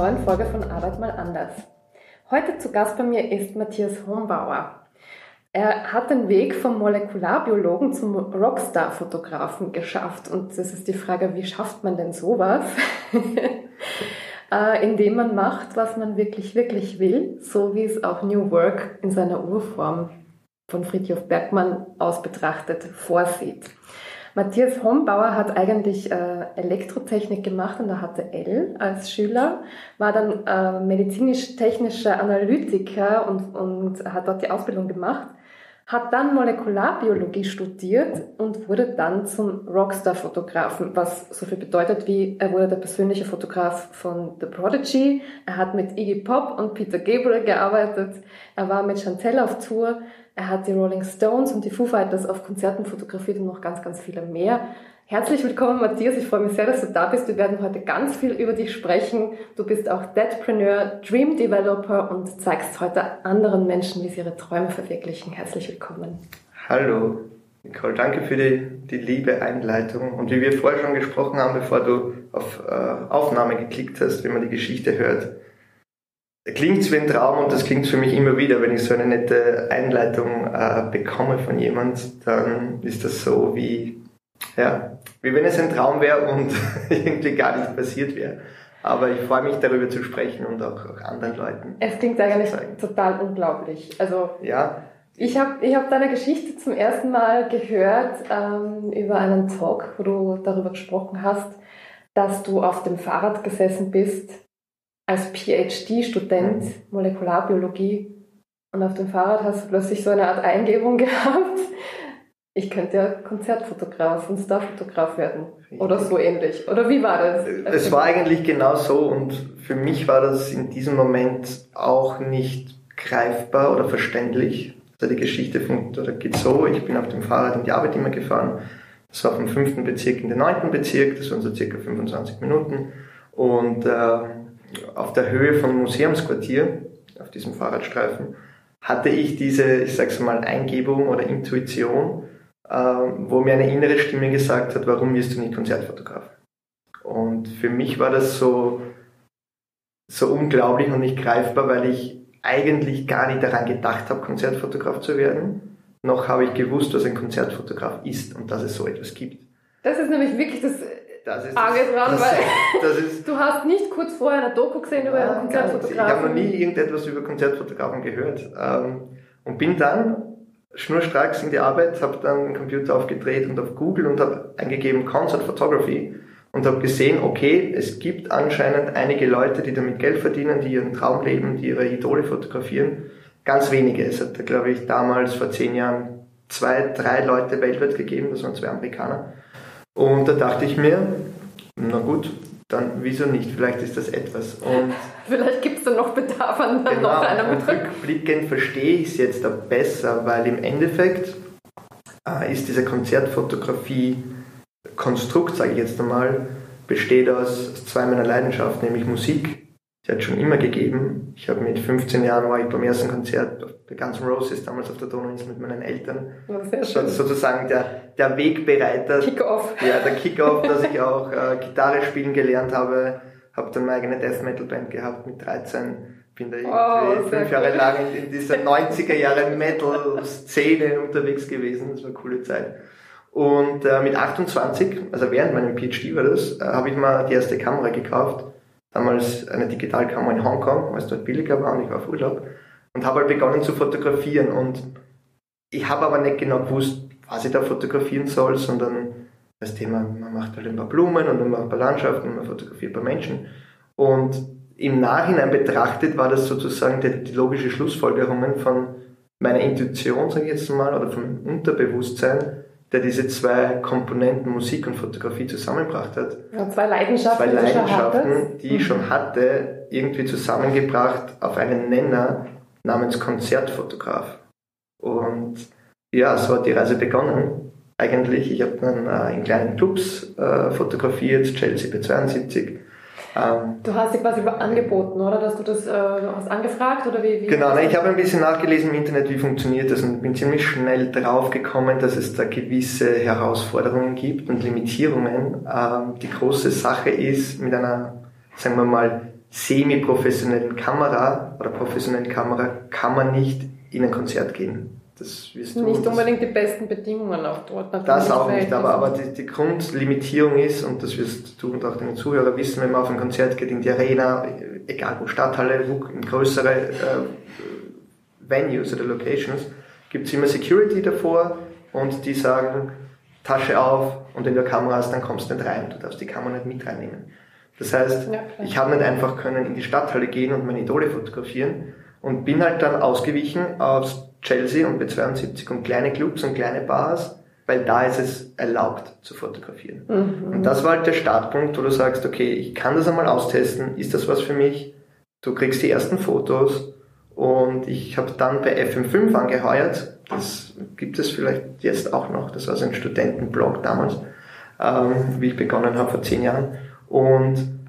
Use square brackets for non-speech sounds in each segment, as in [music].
neuen Folge von Arbeit mal anders. Heute zu Gast bei mir ist Matthias Hombauer. Er hat den Weg vom Molekularbiologen zum Rockstar-Fotografen geschafft. Und das ist die Frage, wie schafft man denn sowas? [laughs] Äh, indem man macht, was man wirklich, wirklich will, so wie es auch New Work in seiner Urform von Friedhof Bergmann aus betrachtet vorsieht. Matthias Hombauer hat eigentlich äh, Elektrotechnik gemacht an der HTL als Schüler, war dann äh, medizinisch-technischer Analytiker und, und hat dort die Ausbildung gemacht, hat dann Molekularbiologie studiert und wurde dann zum Rockstar-Fotografen, was so viel bedeutet wie, er wurde der persönliche Fotograf von The Prodigy, er hat mit Iggy Pop und Peter Gabriel gearbeitet, er war mit Chantel auf Tour, er hat die Rolling Stones und die Foo Fighters auf Konzerten fotografiert und noch ganz, ganz viele mehr. Herzlich willkommen, Matthias. Ich freue mich sehr, dass du da bist. Wir werden heute ganz viel über dich sprechen. Du bist auch Deadpreneur, Dream Developer und zeigst heute anderen Menschen, wie sie ihre Träume verwirklichen. Herzlich willkommen. Hallo, Nicole. Danke für die, die liebe Einleitung. Und wie wir vorher schon gesprochen haben, bevor du auf äh, Aufnahme geklickt hast, wenn man die Geschichte hört, klingt wie ein Traum und das klingt für mich immer wieder, wenn ich so eine nette Einleitung äh, bekomme von jemand, dann ist das so wie, ja, wie wenn es ein Traum wäre und [laughs] irgendwie gar nicht passiert wäre. Aber ich freue mich darüber zu sprechen und auch, auch anderen Leuten. Es klingt eigentlich total unglaublich. Also ja. Ich habe ich hab deine Geschichte zum ersten Mal gehört ähm, über einen Talk, wo du darüber gesprochen hast, dass du auf dem Fahrrad gesessen bist als PhD-Student Molekularbiologie und auf dem Fahrrad hast du plötzlich so eine Art Eingebung [laughs] gehabt. Ich könnte ja Konzertfotograf und Starfotograf werden. Oder so ähnlich. Oder wie war das? Es war eigentlich genau so und für mich war das in diesem Moment auch nicht greifbar oder verständlich. Also die Geschichte von, oder geht so, ich bin auf dem Fahrrad in die Arbeit immer gefahren. Das war vom fünften Bezirk in den neunten Bezirk, das waren so circa 25 Minuten. Und äh, auf der Höhe vom Museumsquartier, auf diesem Fahrradstreifen, hatte ich diese, ich sag's mal, Eingebung oder Intuition, äh, wo mir eine innere Stimme gesagt hat, warum wirst du nicht Konzertfotograf? Und für mich war das so, so unglaublich und nicht greifbar, weil ich eigentlich gar nicht daran gedacht habe, Konzertfotograf zu werden. Noch habe ich gewusst, was ein Konzertfotograf ist und dass es so etwas gibt. Das ist nämlich wirklich das das ist Arge dran, das, weil [laughs] das ist, du hast nicht kurz vorher eine Doku gesehen über einen Konzertfotografen. Ich habe noch nie irgendetwas über Konzertfotografen gehört ähm, und bin dann schnurstracks in die Arbeit, habe dann den Computer aufgedreht und auf Google und habe eingegeben Concert Photography und habe gesehen, okay, es gibt anscheinend einige Leute, die damit Geld verdienen, die ihren Traum leben, die ihre Idole fotografieren. Ganz wenige. Es hat, glaube ich, damals vor zehn Jahren zwei, drei Leute weltweit gegeben, das waren zwei Amerikaner. Und da dachte ich mir, na gut, dann wieso nicht? Vielleicht ist das etwas. Und [laughs] Vielleicht gibt es dann noch Bedarf an genau, noch einer und Rückblickend verstehe ich es jetzt auch besser, weil im Endeffekt äh, ist diese Konzertfotografie-Konstrukt, sage ich jetzt einmal, besteht aus zwei meiner Leidenschaften, nämlich Musik die hat schon immer gegeben. Ich habe mit 15 Jahren war ich beim ersten Konzert bei Guns N' Roses, damals auf der Donauinsel mit meinen Eltern. Sehr schön. Sozusagen der, der Wegbereiter. Kick-Off. Ja, der Kick-Off, [laughs] dass ich auch äh, Gitarre spielen gelernt habe. Habe dann meine eigene Death Metal Band gehabt mit 13. Bin da irgendwie oh, fünf Jahre lang in, in dieser 90er Jahre Metal-Szene unterwegs gewesen. Das war eine coole Zeit. Und äh, mit 28, also während meinem PhD war das, äh, habe ich mal die erste Kamera gekauft damals eine Digitalkamera in Hongkong, weil es dort billiger war und ich war auf Urlaub. Und habe halt begonnen zu fotografieren und ich habe aber nicht genau gewusst, was ich da fotografieren soll, sondern das Thema, man macht halt ein paar Blumen und man macht ein paar Landschaften und man fotografiert ein paar Menschen. Und im Nachhinein betrachtet war das sozusagen die, die logische Schlussfolgerungen von meiner Intuition, sage ich jetzt mal, oder vom Unterbewusstsein, der diese zwei Komponenten Musik und Fotografie zusammengebracht hat. Ja, zwei Leidenschaften, zwei Leidenschaften die ich schon hatte, irgendwie zusammengebracht auf einen Nenner namens Konzertfotograf. Und ja, so hat die Reise begonnen. Eigentlich, ich habe dann äh, in kleinen Clubs äh, fotografiert, Chelsea B72, ähm, du hast dir quasi angeboten, oder? Dass du das äh, hast angefragt oder wie? wie genau, ne, ich habe ein bisschen nachgelesen im Internet, wie funktioniert das und bin ziemlich schnell drauf gekommen, dass es da gewisse Herausforderungen gibt und Limitierungen. Ähm, die große Sache ist, mit einer sagen wir mal, semi-professionellen Kamera oder professionellen Kamera kann man nicht in ein Konzert gehen. Das wirst du, nicht unbedingt die besten Bedingungen auch dort. Das auch nicht, aber, aber die, die, Grundlimitierung ist, und das wirst du und auch deine Zuhörer wissen, wenn man auf ein Konzert geht, in die Arena, egal wo, Stadthalle, in größere äh, Venues oder Locations, gibt es immer Security davor und die sagen, Tasche auf und wenn du eine Kamera hast, dann kommst du nicht rein. Du darfst die Kamera nicht mit reinnehmen. Das heißt, ja, ich habe nicht einfach können in die Stadthalle gehen und meine Idole fotografieren und bin halt dann ausgewichen aus Chelsea und B72 und kleine Clubs und kleine Bars, weil da ist es erlaubt zu fotografieren. Mhm. Und das war halt der Startpunkt, wo du sagst, okay, ich kann das einmal austesten, ist das was für mich? Du kriegst die ersten Fotos und ich habe dann bei FM5 angeheuert. Das gibt es vielleicht jetzt auch noch. Das war so ein Studentenblog damals, ähm, wie ich begonnen habe vor zehn Jahren. Und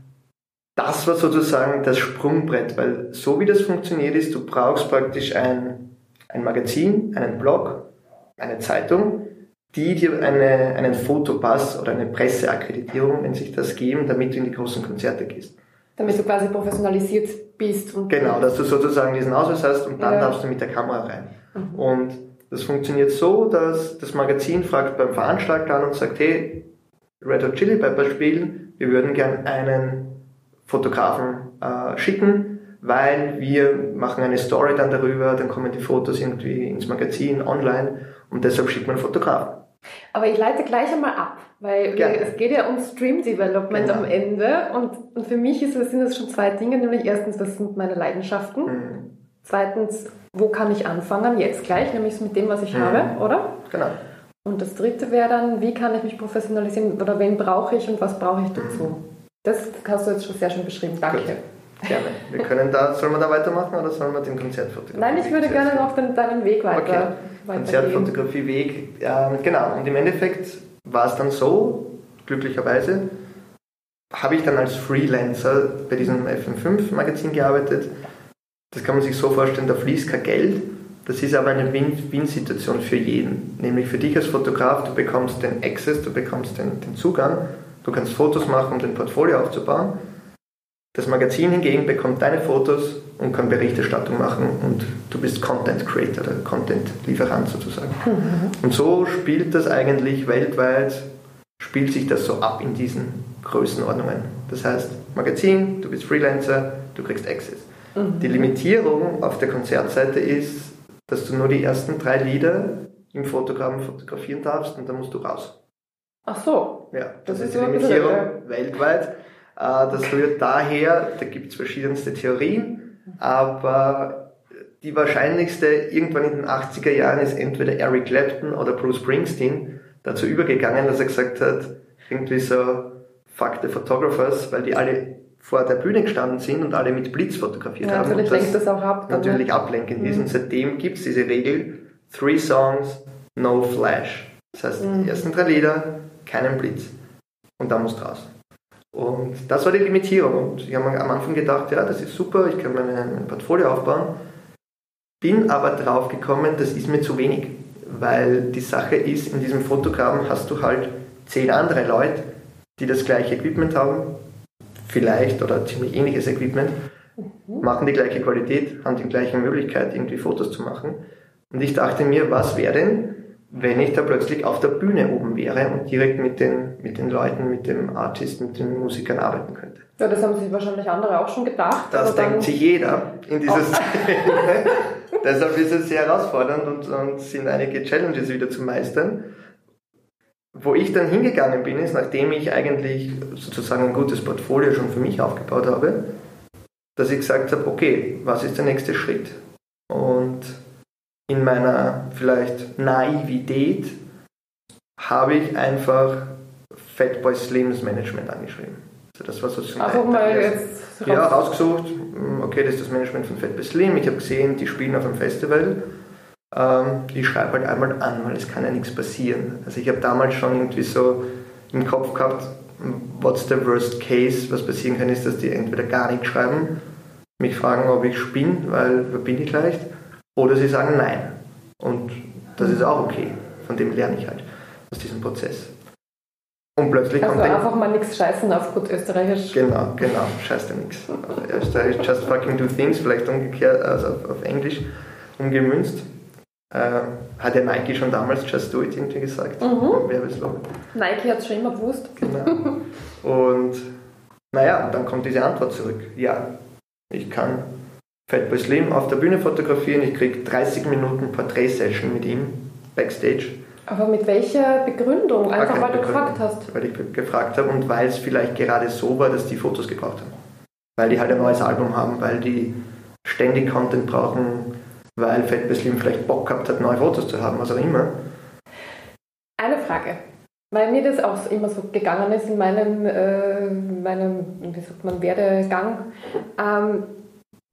das war sozusagen das Sprungbrett, weil so wie das funktioniert ist, du brauchst praktisch ein, ein Magazin, einen Blog, eine Zeitung, die dir eine, einen Fotopass oder eine Presseakkreditierung, wenn sich das geben, damit du in die großen Konzerte gehst. Damit du quasi professionalisiert bist. genau, dass du sozusagen diesen Ausweis hast und dann ja. darfst du mit der Kamera rein. Mhm. Und das funktioniert so, dass das Magazin fragt beim Veranstalter an und sagt, hey, Red Hot Chili Pepper spielen, wir würden gern einen Fotografen äh, schicken, weil wir machen eine Story dann darüber, dann kommen die Fotos irgendwie ins Magazin, online und deshalb schickt man einen Fotografen. Aber ich leite gleich einmal ab, weil wir, es geht ja um Stream Development genau. am Ende und, und für mich ist, sind das schon zwei Dinge, nämlich erstens, was sind meine Leidenschaften? Mhm. Zweitens, wo kann ich anfangen? Jetzt gleich, nämlich mit dem, was ich mhm. habe, oder? Genau. Und das dritte wäre dann, wie kann ich mich professionalisieren oder wen brauche ich und was brauche ich dazu? Mhm. Das hast du jetzt schon sehr schön beschrieben. Danke. Gut. Gerne. Wir können da, sollen wir da weitermachen oder sollen wir den Konzertfotografie? Nein, ich würde gerne noch den, deinen Weg weiter. Okay. Konzertfotografie-Weg. Ähm, genau. Und im Endeffekt war es dann so, glücklicherweise, habe ich dann als Freelancer bei diesem FM5-Magazin gearbeitet. Das kann man sich so vorstellen, da fließt kein Geld. Das ist aber eine Win-Win-Situation für jeden. Nämlich für dich als Fotograf, du bekommst den Access, du bekommst den, den Zugang Du kannst Fotos machen, um dein Portfolio aufzubauen. Das Magazin hingegen bekommt deine Fotos und kann Berichterstattung machen und du bist Content Creator, der Content Lieferant sozusagen. Mhm. Und so spielt das eigentlich weltweit, spielt sich das so ab in diesen Größenordnungen. Das heißt, Magazin, du bist Freelancer, du kriegst Access. Mhm. Die Limitierung auf der Konzertseite ist, dass du nur die ersten drei Lieder im Fotogramm fotografieren darfst und dann musst du raus. Ach so. Ja, das, das ist die Limitierung ja. weltweit. Äh, das rührt daher, da gibt es verschiedenste Theorien, aber die wahrscheinlichste irgendwann in den 80er Jahren ist entweder Eric Clapton oder Bruce Springsteen dazu übergegangen, dass er gesagt hat, irgendwie so, fuck the photographers, weil die alle vor der Bühne gestanden sind und alle mit Blitz fotografiert ja, haben. Natürlich lenkt das auch ab. Natürlich ne? ablenkend mhm. ist. Und seitdem gibt es diese Regel, three songs, no flash. Das heißt, mhm. die ersten drei Lieder, keinen Blitz. Und dann musst du raus. Und das war die Limitierung. Und ich habe am Anfang gedacht, ja, das ist super, ich kann mein Portfolio aufbauen. Bin aber drauf gekommen, das ist mir zu wenig. Weil die Sache ist, in diesem Fotogramm hast du halt zehn andere Leute, die das gleiche Equipment haben, vielleicht oder ziemlich ähnliches Equipment, mhm. machen die gleiche Qualität, haben die gleiche Möglichkeit, irgendwie Fotos zu machen. Und ich dachte mir, was wäre denn, wenn ich da plötzlich auf der Bühne oben wäre und direkt mit den, mit den Leuten, mit dem Artist, mit den Musikern arbeiten könnte. Ja, das haben sich wahrscheinlich andere auch schon gedacht. Das denkt sich jeder in dieser Szene. [laughs] Deshalb ist es sehr herausfordernd und, und sind einige Challenges wieder zu meistern. Wo ich dann hingegangen bin, ist, nachdem ich eigentlich sozusagen ein gutes Portfolio schon für mich aufgebaut habe, dass ich gesagt habe, okay, was ist der nächste Schritt? Und in meiner vielleicht Naivität habe ich einfach Fatboy Slims Management angeschrieben. Also das war sozusagen also mal jetzt ja, rausgesucht, hm, okay, das ist das Management von Fatboy Slim. Ich habe gesehen, die spielen auf einem Festival. Ähm, ich schreibe halt einmal an, weil es kann ja nichts passieren. Also ich habe damals schon irgendwie so im Kopf gehabt, what's the worst case, was passieren kann, ist, dass die entweder gar nichts schreiben, mich fragen, ob ich spinne, weil wer bin ich leicht, oder sie sagen nein. Und das ist auch okay. Von dem lerne ich halt aus diesem Prozess. Und plötzlich also kommt einfach mal nichts scheißen auf gut Österreichisch. Genau, genau, scheiß dir nichts. Auf Österreichisch just fucking do things, vielleicht umgekehrt, also auf, auf Englisch umgemünzt. Äh, hat ja Nike schon damals Just Do It irgendwie gesagt, Mhm. Werbeslogan. Nike hat es schon immer gewusst. Genau. [laughs] Und naja, dann kommt diese Antwort zurück. Ja, ich kann Fatboy Slim auf der Bühne fotografieren, ich kriege 30 Minuten Porträt-Session mit ihm backstage. Aber mit welcher Begründung? Einfach weil du Begründung, gefragt hast. Weil ich gefragt habe und weil es vielleicht gerade so war, dass die Fotos gebraucht haben. Weil die halt ein neues Album haben, weil die ständig Content brauchen, weil Fatboy Slim vielleicht Bock gehabt hat, neue Fotos zu haben, was auch immer. Eine Frage. Weil mir das auch immer so gegangen ist in meinem, äh, meinem wie sagt man, Werdegang. Ähm,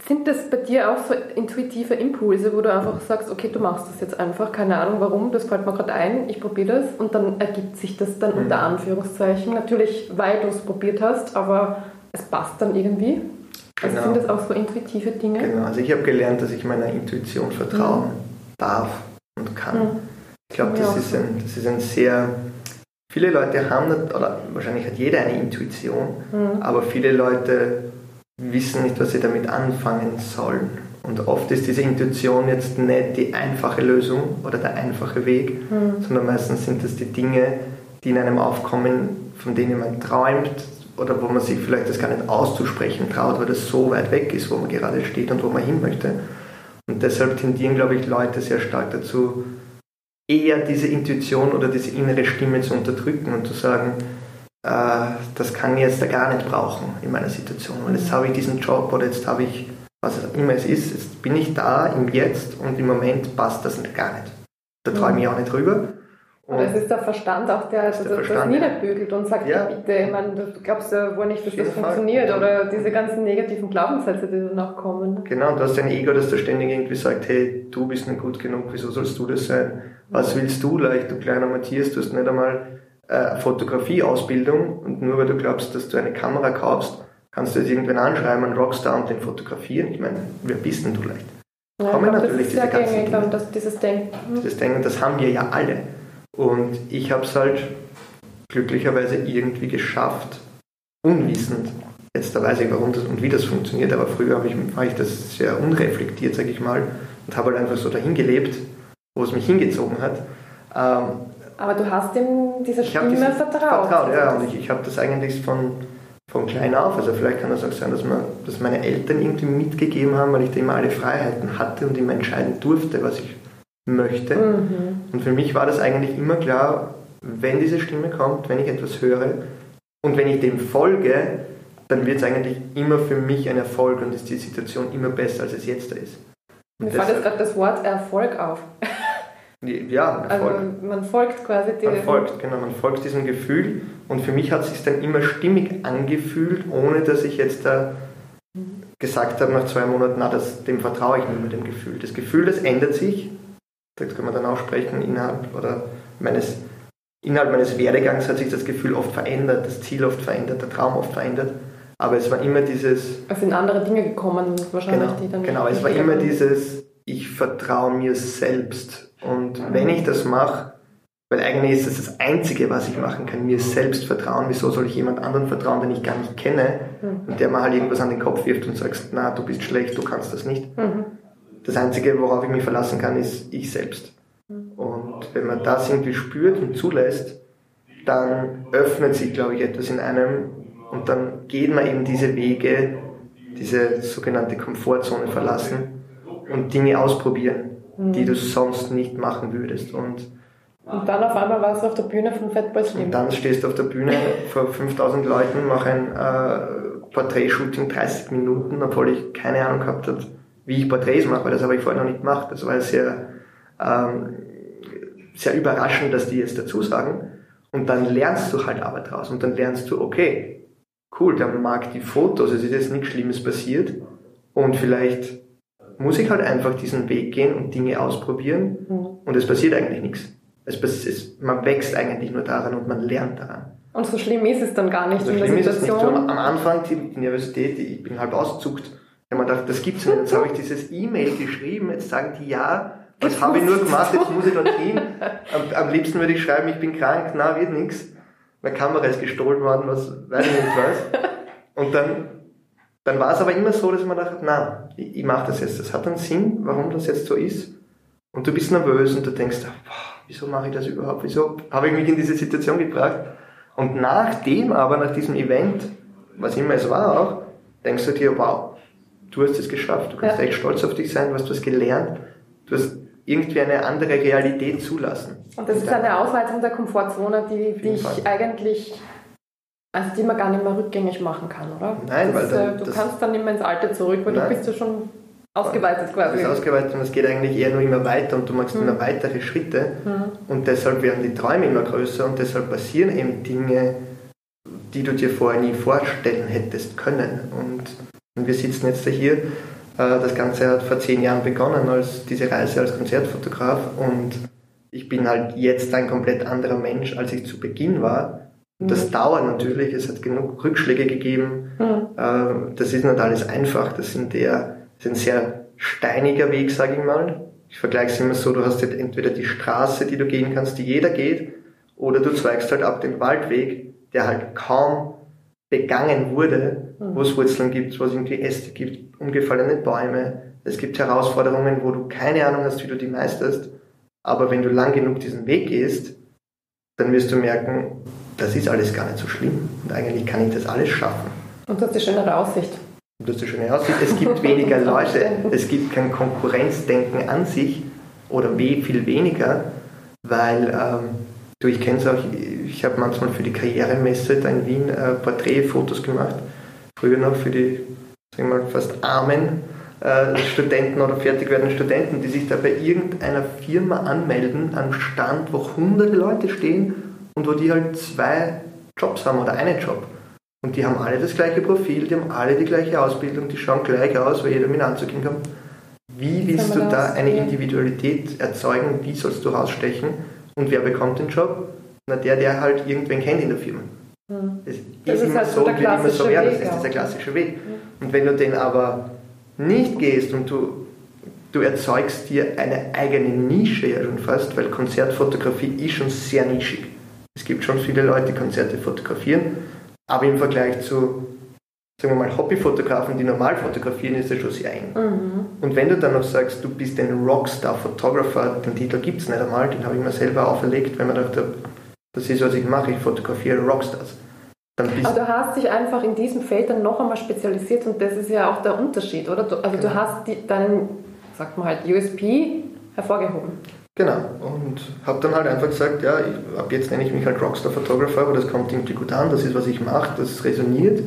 sind das bei dir auch so intuitive Impulse, wo du einfach sagst, okay, du machst das jetzt einfach, keine Ahnung warum, das fällt mir gerade ein, ich probiere das und dann ergibt sich das dann Mhm. unter Anführungszeichen. Natürlich, weil du es probiert hast, aber es passt dann irgendwie. Also Genau. sind das auch so intuitive Dinge? Genau, also ich habe gelernt, dass ich meiner Intuition vertrauen darf und kann. Mhm. Ich glaube, Ja, das, auch ist ein, das ist ein sehr. Viele Leute haben, oder wahrscheinlich hat jeder eine Intuition, Mhm. aber viele Leute wissen nicht, was sie damit anfangen sollen. Und oft ist diese Intuition jetzt nicht die einfache Lösung oder der einfache Weg, Mhm. sondern meistens sind das die Dinge, die in einem aufkommen, von denen man träumt oder wo man sich vielleicht das gar nicht auszusprechen traut, weil das so weit weg ist, wo man gerade steht und wo man hin möchte. Und deshalb tendieren, glaube ich, Leute sehr stark dazu, eher diese Intuition oder diese innere Stimme zu unterdrücken und zu sagen, das kann ich jetzt da gar nicht brauchen in meiner Situation. Und jetzt habe ich diesen Job oder jetzt habe ich, was immer es ist, jetzt bin ich da im Jetzt und im Moment passt das gar nicht. Da traue ich mich auch nicht drüber. Oder es ist der Verstand auch, der, das, der das Verstand, ja. niederbügelt und sagt, Ja. bitte, ich meine, du glaubst ja wohl nicht, dass das Fall. funktioniert oder diese ganzen negativen Glaubenssätze, die dann auch kommen. Genau, du hast ein Ego, das da ständig irgendwie sagt, hey, du bist nicht gut genug, wieso sollst du das sein? Was willst du leicht, du kleiner Matthias, du hast nicht einmal äh, Fotografieausbildung und nur weil du glaubst, dass du eine Kamera kaufst, kannst du jetzt irgendwen anschreiben, einen Rockstar und den fotografieren. Ich meine, wer bist denn du leicht? Ja, Kommen glaub, natürlich das diese ganzen gängig, Dinge. dass dieses Denken. Das Denken, das haben wir ja alle. Und ich habe es halt glücklicherweise irgendwie geschafft, unwissend. Jetzt da weiß ich, warum das und wie das funktioniert, aber früher habe ich, war ich das sehr unreflektiert, sage ich mal, und habe halt einfach so dahin gelebt, wo es mich hingezogen hat. Ähm, Aber du hast ihm dieser Stimme vertraut. vertraut, ja, und ich, ich habe das eigentlich von, von klein auf, also vielleicht kann es auch sein, dass, man, dass meine Eltern irgendwie mitgegeben haben, weil ich da immer alle Freiheiten hatte und immer entscheiden durfte, was ich möchte. Mhm. Und für mich war das eigentlich immer klar, wenn diese Stimme kommt, wenn ich etwas höre und wenn ich dem folge, dann wird es eigentlich immer für mich ein Erfolg und ist die Situation immer besser, als es jetzt da ist. Mir Und fällt jetzt gerade das Wort Erfolg auf. Ja, Erfolg. Also man folgt quasi dem. Man folgt, genau, man folgt diesem Gefühl und für mich hat es sich dann immer stimmig angefühlt, ohne dass ich jetzt da gesagt habe nach zwei Monaten, na, das, dem vertraue ich nicht mehr, dem Gefühl. Das Gefühl, das ändert sich, das kann man dann auch sprechen, innerhalb, oder meines, innerhalb meines Werdegangs hat sich das Gefühl oft verändert, das Ziel oft verändert, der Traum oft verändert, aber es war immer dieses, Es sind andere Dinge gekommen, wahrscheinlich, Genau, die dann. genau. es war immer dieses, ich vertraue mir selbst. Und wenn ich das mache, weil eigentlich ist das das Einzige, was ich machen kann, mir selbst vertrauen. Wieso soll ich jemand anderen vertrauen, den ich gar nicht kenne Mhm. und der mir halt irgendwas an den Kopf wirft und sagst, na, du bist schlecht, du kannst das nicht. Mhm. Das Einzige, worauf ich mich verlassen kann, ist ich selbst. Und wenn man das irgendwie spürt und zulässt, dann öffnet sich, glaube ich, etwas in einem und dann geht man eben diese Wege, diese sogenannte Komfortzone verlassen und Dinge ausprobieren, die du sonst nicht machen würdest. Und, Und dann auf einmal warst du auf der Bühne von Fatboy Slim. und dann stehst du auf der Bühne vor 5000 Leuten, mach ein äh, Porträtshooting 30 Minuten, obwohl ich keine Ahnung gehabt habe, wie ich Porträts mache, weil das habe ich vorher noch nicht gemacht. Das war sehr, ähm, sehr überraschend, dass die jetzt dazu sagen. Und dann lernst du halt aber draus. Und dann lernst du, okay, cool, der mag die Fotos, es ist jetzt nichts Schlimmes passiert. Und vielleicht muss ich halt einfach diesen Weg gehen und Dinge ausprobieren. Mhm. Und es passiert eigentlich nichts. Es, es, man wächst eigentlich nur daran und man lernt daran. Und so schlimm ist es dann gar nicht So in der schlimm ist es nicht. So, Situation. am Anfang die, die Nervosität, ich bin halb ausgezuckt. Habe mir gedacht, das gibt's nicht. Jetzt habe ich dieses E-Mail geschrieben, jetzt sagen die ja, was Jetzt habe ich nur gemacht, jetzt muss ich dorthin. Am, am liebsten würde ich schreiben, ich bin krank, na, wird nichts. meine Kamera ist gestohlen worden, was weiß ich nicht was. Und dann, dann war es aber immer so, dass man dachte, na, ich, mache das jetzt, das hat einen Sinn, warum das jetzt so ist. Und du bist nervös und du denkst, boah, wieso mache ich das überhaupt? Wieso habe ich mich in diese Situation gebracht? Und nachdem aber, nach diesem Event, was immer es war auch, denkst du dir, wow, du hast es geschafft, du kannst ja. echt stolz auf dich sein, du hast was gelernt, du hast irgendwie eine andere Realität zulassen. Und das ist eine Ausweitung der Komfortzone, die, die ich eigentlich, also die man gar nicht mehr rückgängig machen kann, oder? Nein, das, weil dann, äh, du kannst dann nicht mehr ins Alte zurück, weil nein. du bist ja schon ausgeweitet quasi. Du bist ausgeweitet und es geht eigentlich eher nur immer weiter und du machst mhm. immer weitere Schritte mhm. und deshalb werden die Träume immer größer und deshalb passieren eben Dinge, die du dir vorher nie vorstellen hättest können. Und, und wir sitzen jetzt hier äh, das Ganze hat vor zehn Jahren begonnen, als diese Reise als Konzertfotograf und ich bin halt jetzt ein komplett anderer Mensch, als ich zu Beginn war. Das mhm. dauert natürlich, es hat genug Rückschläge gegeben. Mhm. Das ist nicht alles einfach, das sind eher, das ist ein sehr steiniger Weg, sage ich mal. Ich vergleiche es immer so, du hast jetzt entweder die Straße, die du gehen kannst, die jeder geht, oder du zweigst halt ab den Waldweg, der halt kaum begangen wurde, mhm. wo es Wurzeln gibt, wo es irgendwie Äste gibt, umgefallene Bäume. Es gibt Herausforderungen, wo du keine Ahnung hast, wie du die meisterst. Aber wenn du lang genug diesen Weg gehst, dann wirst du merken, das ist alles gar nicht so schlimm. Und eigentlich kann ich das alles schaffen. Und du hast eine schönere Aussicht. Und du hast eine schöne Aussicht. Es gibt [laughs] weniger Leute. Es gibt kein Konkurrenzdenken an sich oder viel weniger, weil ähm, Du, ich kenne es auch, ich habe manchmal für die Karrieremesse da in Wien äh, Porträtfotos gemacht. Früher noch für die, sagen wir mal, fast armen äh, Studenten oder fertig werdenden Studenten, die sich da bei irgendeiner Firma anmelden, am Stand, wo hunderte Leute stehen und wo die halt zwei Jobs haben oder einen Job. Und die haben alle das gleiche Profil, die haben alle die gleiche Ausbildung, die schauen gleich aus, weil jeder mit einem Anzug hinkommt. Wie willst du da eine Individualität erzeugen? Wie sollst du rausstechen? Und wer bekommt den Job? Na, der, der halt irgendwen kennt in der Firma. Mhm. Das, das ist, immer halt so, wird immer so werden. Das ist dieser klassische Weg. Und wenn du den aber nicht gehst und du, du erzeugst dir eine eigene Nische ja schon fast, weil Konzertfotografie ist schon sehr nischig. Es gibt schon viele Leute, die Konzerte fotografieren, aber im Vergleich zu sagen wir mal, Hobbyfotografen, die normal fotografieren, ist das schon sehr eng. Mhm. Und wenn du dann noch sagst, du bist ein Rockstar-Photographer, den Titel gibt es nicht einmal, den habe ich mir selber auferlegt, weil man dachte, das ist, was ich mache, ich fotografiere Rockstars. Aber du hast dich einfach in diesem Feld dann noch einmal spezialisiert und das ist ja auch der Unterschied, oder? Du, also genau. du hast die, deinen, sagt man halt, USP hervorgehoben. Genau, und habe dann halt einfach gesagt, ja, ich, ab jetzt nenne ich mich halt Rockstar-Photographer, aber das kommt irgendwie gut an, das ist, was ich mache, das resoniert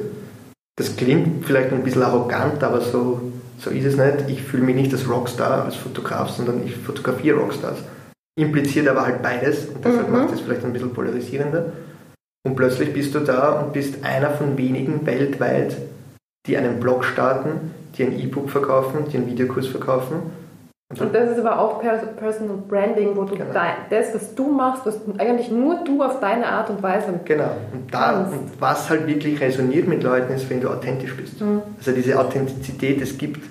das klingt vielleicht ein bisschen arrogant, aber so, so ist es nicht. Ich fühle mich nicht als Rockstar, als Fotograf, sondern ich fotografiere Rockstars. Impliziert aber halt beides und deshalb mhm. macht es vielleicht ein bisschen polarisierender. Und plötzlich bist du da und bist einer von wenigen weltweit, die einen Blog starten, die ein E-Book verkaufen, die einen Videokurs verkaufen und das ist aber auch Personal Branding, wo du genau. dein, das, was du machst, was eigentlich nur du auf deine Art und Weise Genau. Und, da, und was halt wirklich resoniert mit Leuten ist, wenn du authentisch bist. Mhm. Also diese Authentizität, es gibt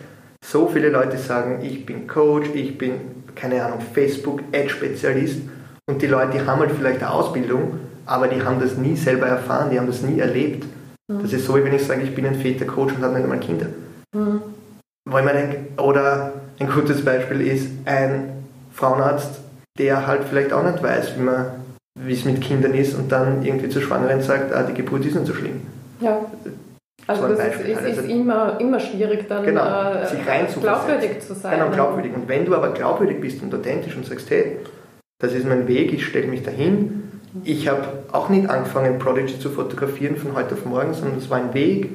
so viele Leute, die sagen, ich bin Coach, ich bin, keine Ahnung, Facebook-Ad-Spezialist und die Leute, die haben halt vielleicht eine Ausbildung, aber die haben das nie selber erfahren, die haben das nie erlebt. Mhm. Das ist so, wie wenn ich sage, ich bin ein Vätercoach und habe nicht einmal Kinder. Mhm. Weil man denkt, oder ein gutes Beispiel ist ein Frauenarzt, der halt vielleicht auch nicht weiß, wie man wie es mit Kindern ist und dann irgendwie zur Schwangeren sagt, ah, die Geburt ist nicht so schlimm. Ja. Also das, das ist, ist, immer, immer schwierig, dann genau, äh, sich glaubwürdig zu sein. Genau, glaubwürdig. Und wenn du aber glaubwürdig bist und authentisch und sagst, hey, das ist mein Weg, ich stelle mich dahin. Ich habe auch nicht angefangen, Prodigy zu fotografieren von heute auf morgen, sondern das war ein Weg.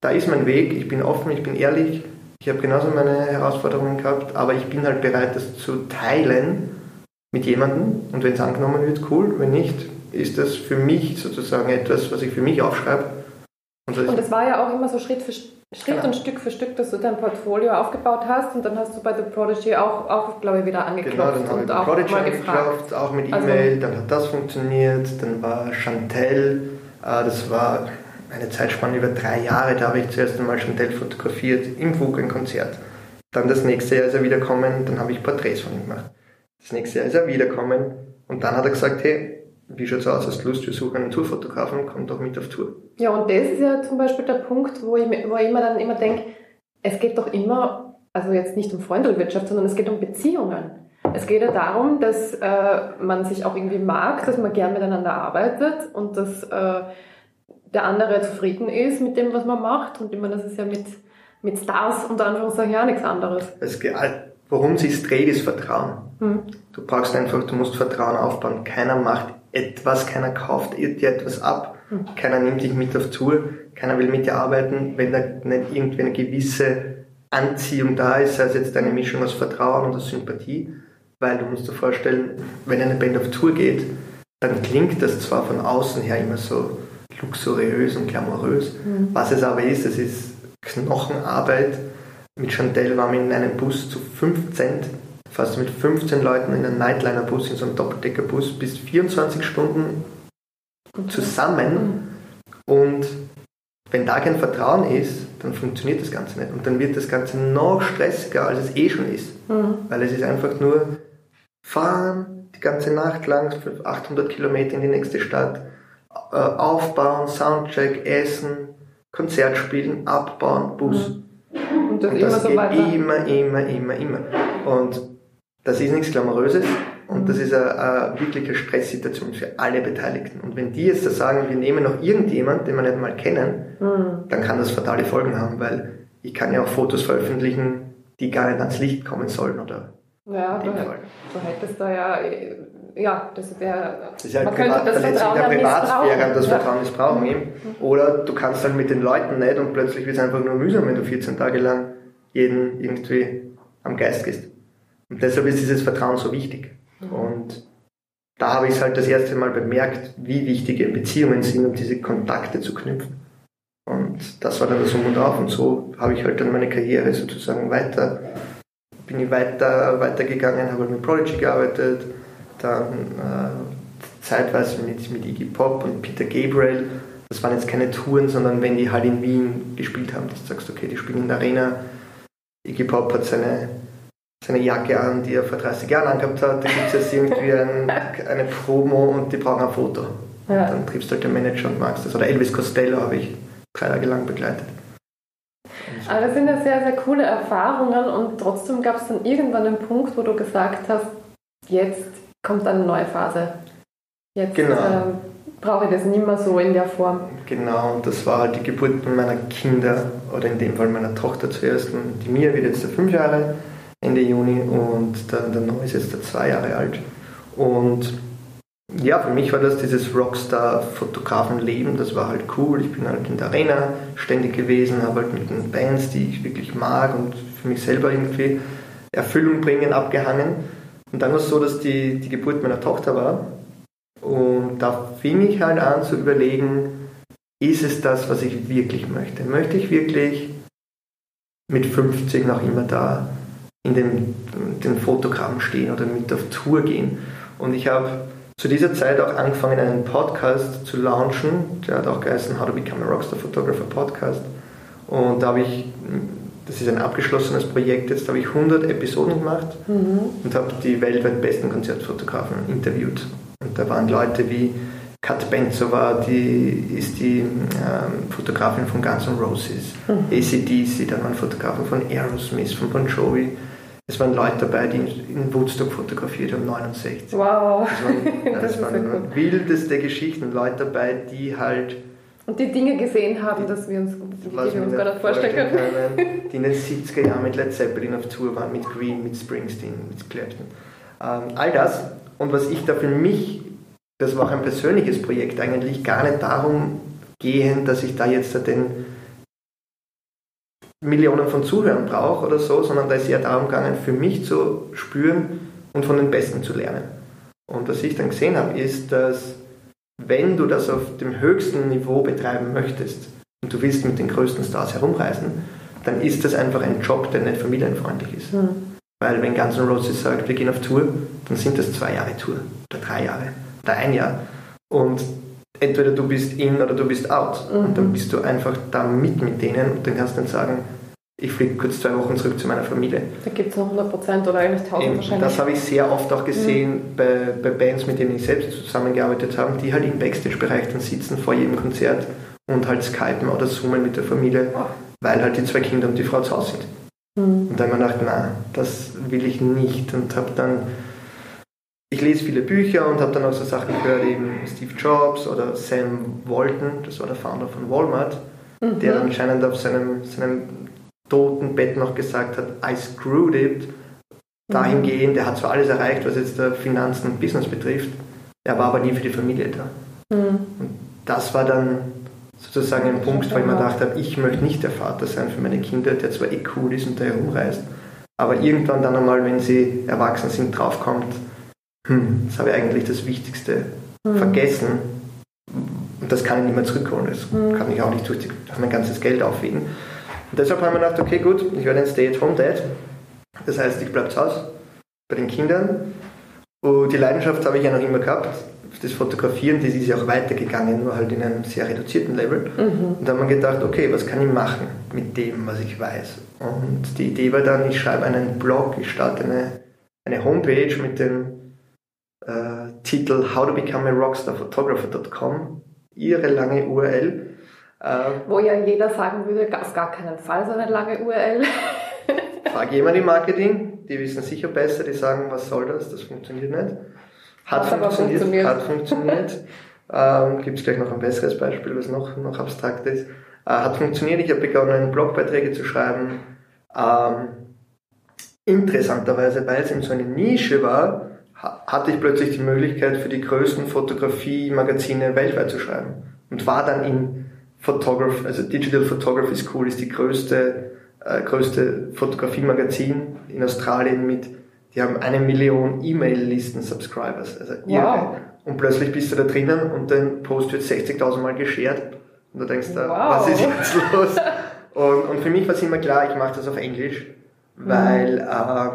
Da ist mein Weg, ich bin offen, ich bin ehrlich, ich habe genauso meine Herausforderungen gehabt, aber ich bin halt bereit, das zu teilen mit jemandem. Und wenn es angenommen wird, cool. Wenn nicht, ist das für mich sozusagen etwas, was ich für mich aufschreibe. Und, und es war ja auch immer so Schritt für Schritt genau. und Stück für Stück, dass du dein Portfolio aufgebaut hast und dann hast du bei The Prodigy auch, auch glaube ich, wieder angeklopft. Genau, dann habe ich bei Prodigy angeklopft, auch mit also E-Mail, also, dann hat das funktioniert, dann war Chantel, äh, das war eine Zeitspanne über drei Jahre, da habe ich zuerst einmal Chantel fotografiert, im WUG ein Konzert. Dann das nächste Jahr ist er wiederkommen, dann habe ich Porträts von ihm gemacht. Das nächste Jahr ist er wiederkommen und dann hat er gesagt, hey, wie schaut's aus, hast Lust, wir suchen einen Tourfotografen, komm doch mit auf Tour. Ja, und das ist ja zum Beispiel der Punkt, wo ich, wo ich immer dann immer denke, es geht doch immer, also jetzt nicht um Freundewirtschaft, sondern es geht um Beziehungen. Es geht ja darum, dass äh, man sich auch irgendwie mag, dass man gern miteinander arbeitet und dass äh, der andere zufrieden ist mit dem, was man macht. Und ich meine, das ist ja mit, mit Stars unter Anführungszeichen ja nichts anderes. Es, worum es sich dreht, ist Vertrauen. Hm. Du brauchst einfach, du musst Vertrauen aufbauen. Keiner macht etwas, keiner kauft dir etwas ab, hm. keiner nimmt dich mit auf Tour, keiner will mit dir arbeiten, wenn da nicht irgendwie eine gewisse Anziehung da ist, sei es jetzt eine Mischung aus Vertrauen und aus Sympathie, weil du musst dir vorstellen, wenn eine Band auf Tour geht, dann klingt das zwar von außen her immer so luxuriös und glamourös, mhm. was es aber ist, es ist Knochenarbeit. Mit Chantel waren wir in einem Bus zu 15 fast mit 15 Leuten in einem Nightliner-Bus, in so einem Doppeldeckerbus, bis 24 Stunden zusammen. Und wenn da kein Vertrauen ist, dann funktioniert das Ganze nicht. Und dann wird das Ganze noch stressiger, als es eh schon ist. Mhm. Weil es ist einfach nur fahren, die ganze Nacht lang, 800 Kilometer in die nächste Stadt, aufbauen, Soundcheck, essen, Konzert spielen, abbauen, Bus. Mhm. Und das, Und das immer geht so immer, immer, immer, immer. Und das ist nichts Glamouröses und das ist eine, eine wirkliche Stresssituation für alle Beteiligten. Und wenn die jetzt da sagen, wir nehmen noch irgendjemand, den wir nicht mal kennen, mhm. dann kann das fatale Folgen haben, weil ich kann ja auch Fotos veröffentlichen, die gar nicht ans Licht kommen sollen oder ja, du, du hättest da ja, ja, das wäre. Das ist halt Privat, das Verletzung der Privatsphäre und das Vertrauen missbrauchen ja. eben. Oder du kannst halt mit den Leuten nicht und plötzlich wird es einfach nur mühsam, wenn du 14 Tage lang jeden irgendwie am Geist gehst. Und deshalb ist dieses Vertrauen so wichtig. Mhm. Und da habe ich es halt das erste Mal bemerkt, wie wichtige Beziehungen sind, um diese Kontakte zu knüpfen. Und das war dann das Um und Auf. Und so habe ich halt dann meine Karriere sozusagen weiter, bin ich weiter, weitergegangen, habe halt mit Prodigy gearbeitet, dann äh, zeitweise mit, mit Iggy Pop und Peter Gabriel. Das waren jetzt keine Touren, sondern wenn die halt in Wien gespielt haben, dass du sagst, okay, die spielen in der Arena. Iggy Pop hat seine seine Jacke an, die er vor 30 Jahren angehabt hat. Da gibt es jetzt irgendwie ein, eine Promo und die brauchen ein Foto. Ja. dann triffst du halt den Manager und magst das. Oder Elvis Costello habe ich drei Tage lang begleitet. Aber das sind ja sehr, sehr coole Erfahrungen und trotzdem gab es dann irgendwann einen Punkt, wo du gesagt hast, jetzt kommt eine neue Phase. Jetzt genau. äh, brauche ich das nicht mehr so in der Form. Genau, und das war halt die Geburt meiner Kinder oder in dem Fall meiner Tochter zuerst. Und die Mia wird jetzt fünf Jahre Ende Juni und der, der Noah ist jetzt zwei Jahre alt. Und ja, für mich war das dieses Rockstar-Fotografenleben, das war halt cool. Ich bin halt in der Arena ständig gewesen, habe halt mit den Bands, die ich wirklich mag und für mich selber irgendwie Erfüllung bringen, abgehangen. Und dann war es so, dass die, die Geburt meiner Tochter war. Und da fing ich halt an zu überlegen, ist es das, was ich wirklich möchte? Möchte ich wirklich mit 50 noch immer da in den, den Fotogramm stehen oder mit auf Tour gehen. Und ich habe zu dieser Zeit auch angefangen, einen Podcast zu launchen. Der hat auch geheißen How to Become a Rockstar Photographer Podcast. Und da habe ich, das ist ein abgeschlossenes Projekt, jetzt habe ich 100 Episoden gemacht mhm. und habe die weltweit besten Konzertfotografen interviewt. Und da waren Leute wie Kat Benzova, die ist die ähm, Fotografin von Guns N' Roses, mhm. ACDC, da waren Fotografen von Aerosmith, von Bon Jovi. Es waren Leute dabei, die in Woodstock fotografiert haben, 69. Wow. Es waren, das waren [laughs] wildeste Geschichten, Leute dabei, die halt. Und die Dinge gesehen haben, die, dass wir uns, die wir uns gar nicht vorstellen können. [laughs] können. Die in den 70er Jahren mit Led Zeppelin auf Tour waren, mit Green, mit Springsteen, mit Clapton. Ähm, all das. Und was ich da für mich, das war auch ein persönliches Projekt, eigentlich gar nicht darum gehen, dass ich da jetzt den Millionen von Zuhörern brauche oder so, sondern da ist eher darum gegangen, für mich zu spüren und von den Besten zu lernen. Und was ich dann gesehen habe, ist, dass wenn du das auf dem höchsten Niveau betreiben möchtest und du willst mit den größten Stars herumreisen, dann ist das einfach ein Job, der nicht familienfreundlich ist. Mhm. Weil wenn Guns N' Roses sagt, wir gehen auf Tour, dann sind das zwei Jahre Tour oder drei Jahre oder ein Jahr. Und entweder du bist in oder du bist out. Mhm. Und dann bist du einfach da mit mit denen und dann kannst du dann sagen, ich fliege kurz zwei Wochen zurück zu meiner Familie. Da gibt es noch 100% oder eigentlich 1000 wahrscheinlich. Das habe ich sehr oft auch gesehen mhm. bei, bei Bands, mit denen ich selbst zusammengearbeitet habe, die halt im Backstage-Bereich dann sitzen vor jedem Konzert und halt skypen oder zoomen mit der Familie, oh. weil halt die zwei Kinder und die Frau zu Hause sind. Mhm. Und dann habe ich gedacht, nein, das will ich nicht und habe dann ich lese viele Bücher und habe dann auch so Sachen gehört, eben Steve Jobs oder Sam Walton, das war der Founder von Walmart, mhm. der anscheinend auf seinem, seinem toten Bett noch gesagt hat, I screwed it. Dahingehend, er hat zwar alles erreicht, was jetzt der Finanzen und Business betrifft, er war aber nie für die Familie da. Mhm. Und das war dann sozusagen ein Punkt, wo ich mir gedacht habe, ich möchte nicht der Vater sein für meine Kinder, der zwar eh cool ist und da herumreist, aber irgendwann dann einmal, wenn sie erwachsen sind, draufkommt, hm, das habe ich eigentlich das Wichtigste mhm. vergessen und das kann ich nicht mehr zurückholen. Das mhm. kann ich auch nicht durch mein ganzes Geld aufwiegen. Und deshalb haben wir gedacht, okay, gut, ich werde ein Stay-at-home-Dad. Das heißt, ich bleibe zu Hause bei den Kindern. Und die Leidenschaft habe ich ja noch immer gehabt. Das Fotografieren, das ist ja auch weitergegangen, nur halt in einem sehr reduzierten Level. Mhm. Und da haben wir gedacht, okay, was kann ich machen mit dem, was ich weiß? Und die Idee war dann, ich schreibe einen Blog, ich starte eine, eine Homepage mit dem äh, Titel How to Become a Rockstar Photographer.com. Ihre lange URL. Äh, Wo ja jeder sagen würde, auf gar keinen Fall so eine lange URL. [laughs] Frag jemand im Marketing, die wissen sicher besser, die sagen, was soll das, das funktioniert nicht. Hat funktioniert, funktioniert, hat funktioniert. [laughs] ähm, Gibt es gleich noch ein besseres Beispiel, was noch, noch abstrakt ist. Äh, hat funktioniert, ich habe begonnen, Blogbeiträge zu schreiben. Ähm, interessanterweise, weil es in so eine Nische war, hatte ich plötzlich die Möglichkeit, für die größten Fotografie-Magazine weltweit zu schreiben. Und war dann in Photography, also Digital Photography School ist die größte, äh, größte Fotografie-Magazin in Australien mit, die haben eine Million E-Mail-Listen-Subscribers. Also wow. Und plötzlich bist du da drinnen und dein Post wird 60.000 Mal geshared. Und du denkst da, wow. was ist jetzt los? und, und für mich war es immer klar, ich mache das auf Englisch, weil mhm. äh,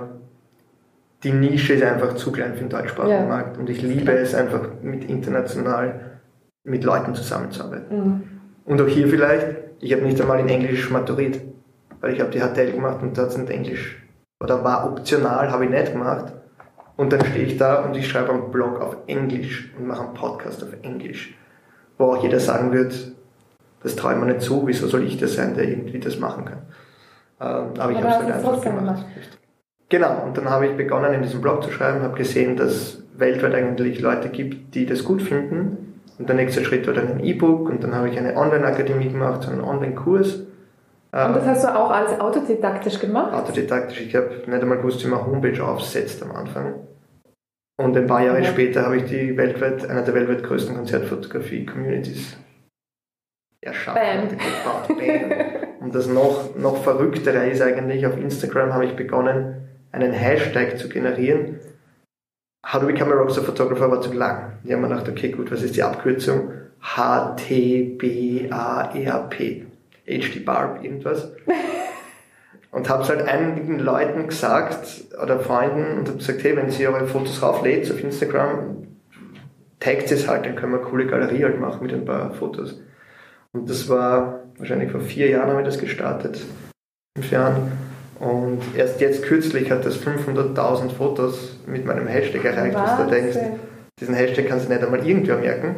die Nische ist einfach zu klein für den deutschsprachigen ja. Markt. Und ich liebe es einfach mit international mit Leuten zusammenzuarbeiten. Mhm. Und auch hier vielleicht, ich habe nicht einmal in Englisch maturiert, weil ich habe die HTL gemacht und da sind Englisch, oder war optional, habe ich nicht gemacht. Und dann stehe ich da und ich schreibe einen Blog auf Englisch und mache einen Podcast auf Englisch, wo auch jeder sagen wird, das traue ich mir nicht zu, wieso soll ich das sein, der irgendwie das machen kann. Ähm, aber ich habe es halt einfach gemacht. Genau, und dann habe ich begonnen, in diesem Blog zu schreiben, habe gesehen, dass es weltweit eigentlich Leute gibt, die das gut finden und der nächste Schritt war dann ein E-Book und dann habe ich eine Online-Akademie gemacht, so einen Online-Kurs. Und das hast du auch als autodidaktisch gemacht? Autodidaktisch. Ich habe nicht einmal gewusst, wie man Homepage aufsetzt am Anfang. Und ein paar Jahre ja. später habe ich die weltweit, einer der weltweit größten Konzertfotografie-Communities erschaffen. Bam. Und das noch, noch verrücktere ist eigentlich, auf Instagram habe ich begonnen, einen Hashtag zu generieren, How to Become a Rockstar Photographer war zu lang. Die haben mir gedacht, okay, gut, was ist die Abkürzung? H-T-B-A-R-P. HD Barb, irgendwas. [laughs] und habe es halt einigen Leuten gesagt oder Freunden und habe gesagt, hey, wenn sie eure Fotos rauflädt auf Instagram, taggt es halt, dann können wir eine coole Galerie halt machen mit ein paar Fotos. Und das war wahrscheinlich vor vier Jahren haben wir das gestartet, fünf Jahren. Und erst jetzt kürzlich hat das 500.000 Fotos mit meinem Hashtag erreicht, was du denkst, diesen Hashtag kannst du nicht einmal irgendwer merken.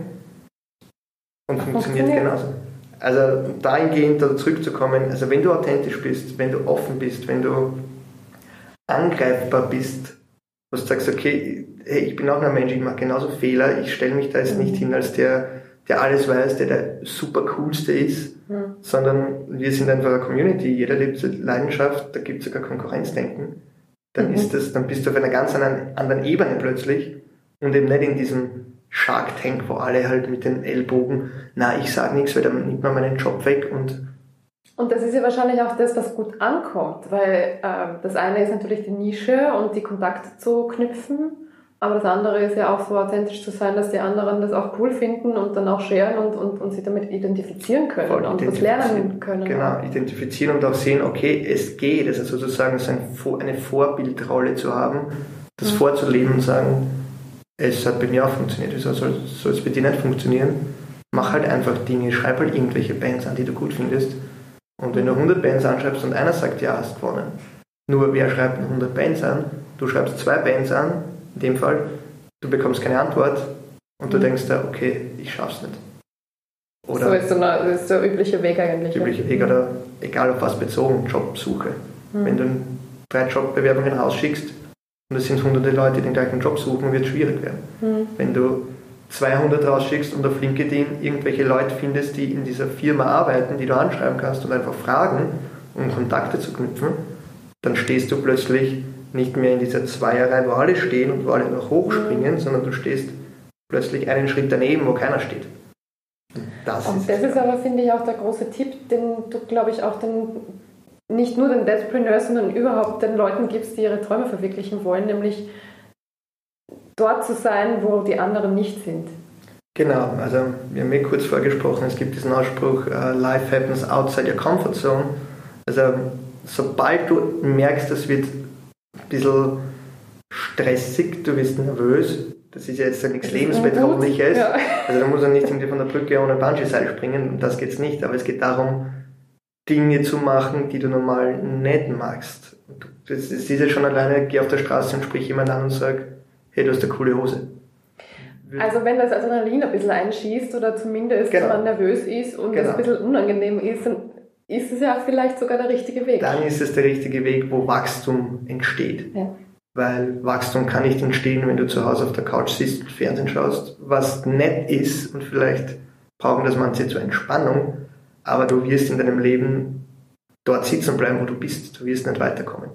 Und funktioniert, funktioniert genauso. Also dahingehend da zurückzukommen, also wenn du authentisch bist, wenn du offen bist, wenn du angreifbar bist, dass du sagst, okay, hey, ich bin auch ein Mensch, ich mache genauso Fehler, ich stelle mich da jetzt nicht hin als der, der alles weiß, der der super coolste ist, mhm. Sondern wir sind einfach eine Community, jeder lebt Leidenschaft, da gibt es sogar Konkurrenzdenken. Dann mhm. ist das, dann bist du auf einer ganz anderen, anderen Ebene plötzlich und eben nicht in diesem Shark Tank, wo alle halt mit den Ellbogen, na, ich sag nichts, weil dann nimmt man meinen Job weg und und das ist ja wahrscheinlich auch das, was gut ankommt, weil äh, das eine ist natürlich die Nische und die Kontakte zu knüpfen aber das andere ist ja auch so authentisch zu sein, dass die anderen das auch cool finden und dann auch scheren und, und, und sich damit identifizieren können Voll und was lernen können. Genau, identifizieren und auch sehen, okay, es geht. Also sozusagen eine Vorbildrolle zu haben, das mhm. vorzuleben und sagen, es hat bei mir auch funktioniert, wieso soll, soll es bei dir nicht funktionieren? Mach halt einfach Dinge, schreib halt irgendwelche Bands an, die du gut findest Und wenn du 100 Bands anschreibst und einer sagt, ja, hast gewonnen. Nur wer schreibt 100 Bands an? Du schreibst zwei Bands an, in dem Fall, du bekommst keine Antwort und du mhm. denkst da, okay, ich schaff's nicht. Oder so ist der, ist der übliche Weg eigentlich. Übliche Weg oder egal auf was bezogen, Jobsuche. Mhm. Wenn du drei Jobbewerbungen rausschickst und es sind hunderte Leute, die den gleichen Job suchen, wird es schwierig werden. Mhm. Wenn du 200 rausschickst und auf LinkedIn irgendwelche Leute findest, die in dieser Firma arbeiten, die du anschreiben kannst und einfach fragen, um Kontakte zu knüpfen, dann stehst du plötzlich nicht mehr in dieser Zweierreihe, wo alle stehen und wo alle noch hochspringen, mhm. sondern du stehst plötzlich einen Schritt daneben, wo keiner steht. Das und ist das ist aber, finde ich, auch der große Tipp, den du, glaube ich, auch den, nicht nur den Deadpreneurs, sondern überhaupt den Leuten gibst, die ihre Träume verwirklichen wollen, nämlich dort zu sein, wo die anderen nicht sind. Genau, also wir haben ja kurz vorgesprochen, es gibt diesen Ausspruch, uh, Life happens outside your comfort zone. Also sobald du merkst, es wird ein bisschen stressig, du wirst nervös, das ist ja jetzt ja nichts Lebensbedrohliches. Ja. Also da muss man nicht irgendwie von der Brücke ohne Bungee-Seil springen, um das geht es nicht. Aber es geht darum, Dinge zu machen, die du normal nicht magst. Das ist ja schon alleine, geh auf der Straße und sprich jemand an und sag, hey, du hast eine coole Hose. Also wenn das Adrenalin ein bisschen einschießt oder zumindest genau. man nervös ist und genau. es ein bisschen unangenehm ist, dann ist es ja vielleicht sogar der richtige Weg. Dann ist es der richtige Weg, wo Wachstum entsteht. Ja weil Wachstum kann nicht entstehen, wenn du zu Hause auf der Couch sitzt und Fernsehen schaust, was nett ist und vielleicht brauchen das manche zur Entspannung, aber du wirst in deinem Leben dort sitzen bleiben, wo du bist, du wirst nicht weiterkommen.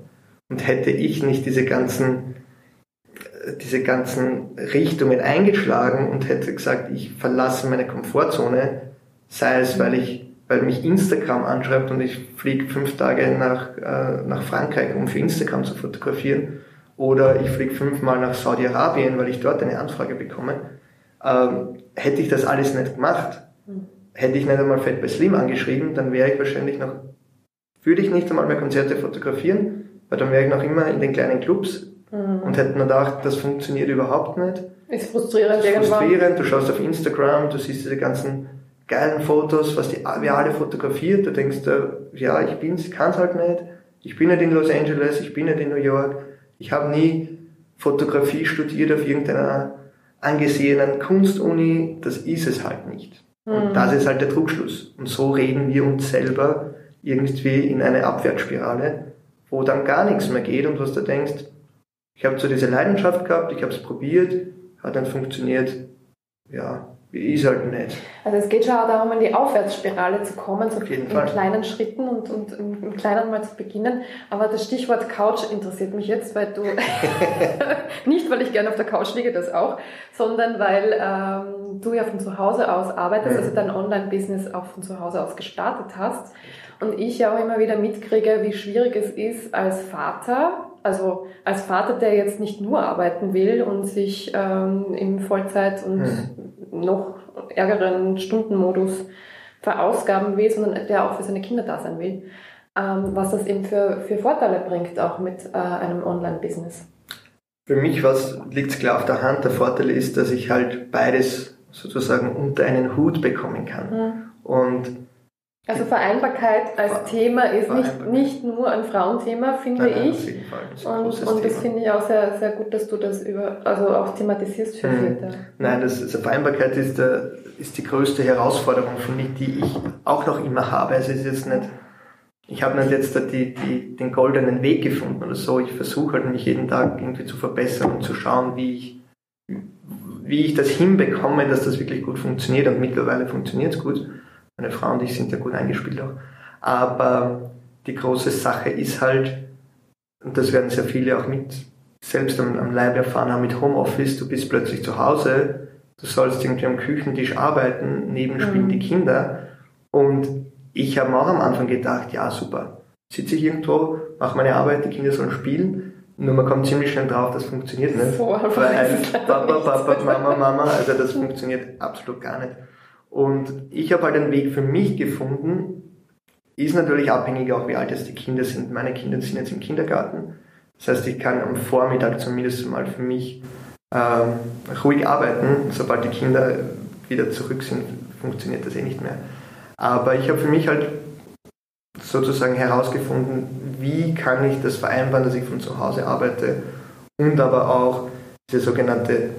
Und hätte ich nicht diese ganzen, diese ganzen Richtungen eingeschlagen und hätte gesagt, ich verlasse meine Komfortzone, sei es, weil ich weil mich Instagram anschreibt und ich fliege fünf Tage nach, äh, nach Frankreich, um für Instagram zu fotografieren oder ich fliege fünfmal nach Saudi-Arabien, weil ich dort eine Anfrage bekomme. Ähm, hätte ich das alles nicht gemacht, hätte ich nicht einmal Fett bei Slim angeschrieben, dann wäre ich wahrscheinlich noch, würde ich nicht einmal mehr Konzerte fotografieren, weil dann wäre ich noch immer in den kleinen Clubs mhm. und hätte mir gedacht, das funktioniert überhaupt nicht. Ist frustrierend ist frustrierend, du schaust auf Instagram, du siehst diese ganzen geilen Fotos, was die wir alle fotografiert, du denkst, ja, ich bin's, kann's halt nicht, ich bin nicht in Los Angeles, ich bin nicht in New York, ich habe nie Fotografie studiert auf irgendeiner angesehenen Kunstuni. Das ist es halt nicht. Und mhm. das ist halt der Trugschluss. Und so reden wir uns selber irgendwie in eine Abwärtsspirale, wo dann gar nichts mehr geht und was du denkst, ich habe so diese Leidenschaft gehabt, ich habe es probiert, hat dann funktioniert, ja, ist halt nicht. Also es geht schon auch darum, in die Aufwärtsspirale zu kommen, so in Fall. kleinen Schritten und, und im Kleinen mal zu beginnen. Aber das Stichwort Couch interessiert mich jetzt, weil du, [laughs] nicht weil ich gerne auf der Couch liege, das auch, sondern weil ähm, du ja von zu Hause aus arbeitest, also dein Online-Business auch von zu Hause aus gestartet hast. Und ich ja auch immer wieder mitkriege, wie schwierig es ist als Vater, also als Vater, der jetzt nicht nur arbeiten will und sich ähm, im Vollzeit und mhm. Noch ärgeren Stundenmodus verausgaben will, sondern der auch für seine Kinder da sein will, ähm, was das eben für, für Vorteile bringt, auch mit äh, einem Online-Business. Für mich liegt es klar auf der Hand. Der Vorteil ist, dass ich halt beides sozusagen unter einen Hut bekommen kann. Mhm. Und also Vereinbarkeit als Thema ist nicht, nicht nur ein Frauenthema, finde nein, nein, ich. Auf jeden Fall. Das und, und das finde ich auch sehr, sehr gut, dass du das über, also auch thematisierst für mhm. Väter. Nein, das, also Vereinbarkeit ist, der, ist die größte Herausforderung für mich, die ich auch noch immer habe. Also es ist jetzt nicht, ich habe nicht jetzt die, die, den goldenen Weg gefunden oder so. Ich versuche halt mich jeden Tag irgendwie zu verbessern und zu schauen, wie ich, wie ich das hinbekomme, dass das wirklich gut funktioniert und mittlerweile funktioniert es gut. Meine Frau und ich sind ja gut eingespielt auch. Aber die große Sache ist halt, und das werden sehr viele auch mit selbst am, am Leib erfahren haben mit Homeoffice, du bist plötzlich zu Hause, du sollst irgendwie am Küchentisch arbeiten, neben spielen mhm. die Kinder. Und ich habe auch am Anfang gedacht, ja super, sitze ich irgendwo, mache meine Arbeit, die Kinder sollen spielen. Nur man kommt ziemlich schnell drauf, das funktioniert nicht. Vorher weil Papa, Papa, Mama, Mama, also das funktioniert absolut gar nicht. Und ich habe halt einen Weg für mich gefunden, ist natürlich abhängig auch, wie alt jetzt die Kinder sind. Meine Kinder sind jetzt im Kindergarten. Das heißt, ich kann am Vormittag zumindest mal für mich ähm, ruhig arbeiten. Sobald die Kinder wieder zurück sind, funktioniert das eh nicht mehr. Aber ich habe für mich halt sozusagen herausgefunden, wie kann ich das vereinbaren, dass ich von zu Hause arbeite und aber auch diese sogenannte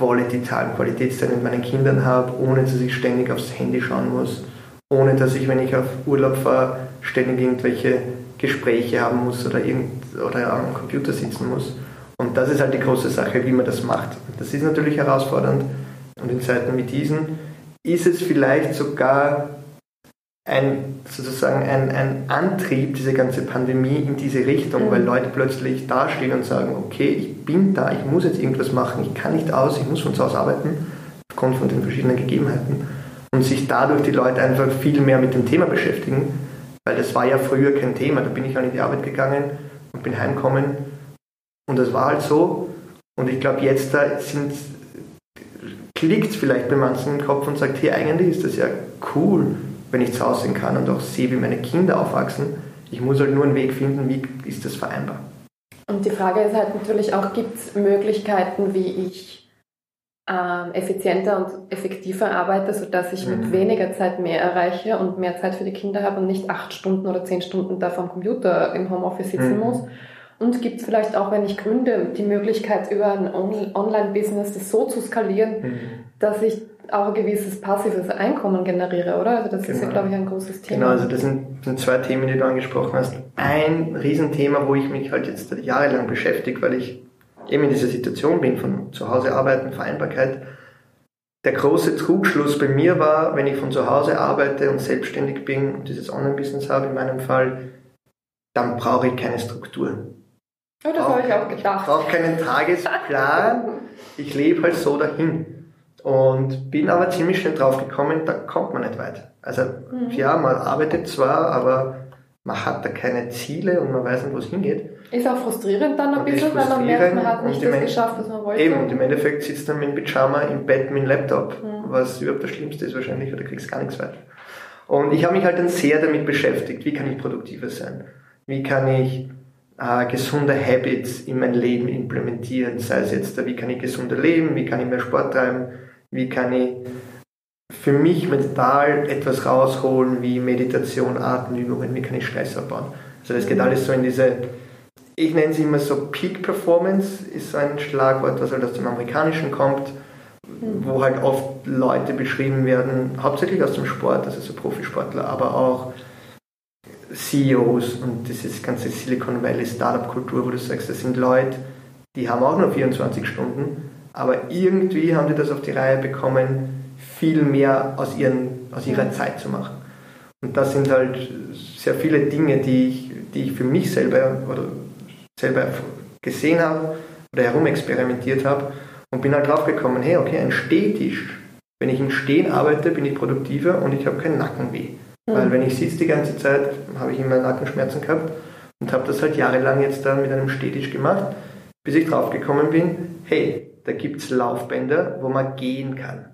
äh, Quality Time, Qualitätszeit mit meinen Kindern habe, ohne dass ich ständig aufs Handy schauen muss, ohne dass ich, wenn ich auf Urlaub fahre, ständig irgendwelche Gespräche haben muss oder, irgend, oder am Computer sitzen muss. Und das ist halt die große Sache, wie man das macht. Das ist natürlich herausfordernd und in Zeiten wie diesen ist es vielleicht sogar ein, sozusagen ein, ein Antrieb, diese ganze Pandemie in diese Richtung, mhm. weil Leute plötzlich dastehen und sagen, okay, ich bin da, ich muss jetzt irgendwas machen, ich kann nicht aus, ich muss von zu Hause arbeiten, aufgrund von den verschiedenen Gegebenheiten. Und sich dadurch die Leute einfach viel mehr mit dem Thema beschäftigen, weil das war ja früher kein Thema. Da bin ich halt in die Arbeit gegangen und bin heimgekommen und das war halt so. Und ich glaube, jetzt da sind klickt es vielleicht bei manchen im Kopf und sagt, hey, eigentlich ist das ja cool, wenn ich zu Hause sein kann und auch sehe, wie meine Kinder aufwachsen. Ich muss halt nur einen Weg finden, wie ist das vereinbar. Und die Frage ist halt natürlich auch, gibt es Möglichkeiten, wie ich äh, effizienter und effektiver arbeite, sodass ich mhm. mit weniger Zeit mehr erreiche und mehr Zeit für die Kinder habe und nicht acht Stunden oder zehn Stunden da vom Computer im Homeoffice sitzen mhm. muss. Und gibt es vielleicht auch, wenn ich gründe, die Möglichkeit, über ein Online-Business das so zu skalieren, mhm. dass ich auch ein gewisses passives Einkommen generiere, oder? Also das genau. ist ja, genau. glaube ich, ein großes Thema. Genau, also das sind, sind zwei Themen, die du angesprochen hast. Ein Riesenthema, wo ich mich halt jetzt jahrelang beschäftige, weil ich eben in dieser Situation bin von zu Hause arbeiten, Vereinbarkeit. Der große Trugschluss bei mir war, wenn ich von zu Hause arbeite und selbstständig bin und dieses Online-Business habe, in meinem Fall, dann brauche ich keine Struktur. Oh, das habe ich auch gedacht. Ich brauche keinen Tagesplan. [laughs] Ich lebe halt so dahin. Und bin aber ziemlich schnell drauf gekommen, da kommt man nicht weit. Also, mhm. ja, man arbeitet zwar, aber man hat da keine Ziele und man weiß nicht, wo es hingeht. Ist auch frustrierend dann ein und bisschen, weil man merkt, man hat nicht das geschafft, was man wollte. Eben, und im Endeffekt sitzt man mit dem Pyjama im Bett mit dem Laptop, mhm. was überhaupt das Schlimmste ist wahrscheinlich, oder kriegst gar nichts weiter. Und ich habe mich halt dann sehr damit beschäftigt, wie kann ich produktiver sein? Wie kann ich äh, gesunde Habits in mein Leben implementieren. Sei es jetzt, wie kann ich gesunder leben, wie kann ich mehr Sport treiben, wie kann ich für mich mental etwas rausholen wie Meditation, Atemübungen, wie kann ich Stress abbauen. Also das geht mhm. alles so in diese, ich nenne sie immer so Peak Performance, ist so ein Schlagwort, was halt aus dem Amerikanischen kommt, mhm. wo halt oft Leute beschrieben werden, hauptsächlich aus dem Sport, also so Profisportler, aber auch CEOs und dieses ganze Silicon Valley Startup-Kultur, wo du sagst, das sind Leute, die haben auch nur 24 Stunden, aber irgendwie haben die das auf die Reihe bekommen, viel mehr aus, ihren, aus ihrer Zeit zu machen. Und das sind halt sehr viele Dinge, die ich, die ich für mich selber oder selber gesehen habe oder herumexperimentiert habe und bin halt drauf gekommen, hey, okay, ein Stehtisch. Wenn ich im Stehen arbeite, bin ich produktiver und ich habe keinen Nackenweh. Mhm. Weil wenn ich sitze die ganze Zeit, habe ich immer Nackenschmerzen gehabt und habe das halt jahrelang jetzt dann mit einem Stehtisch gemacht, bis ich drauf gekommen bin, hey, da gibt es Laufbänder, wo man gehen kann.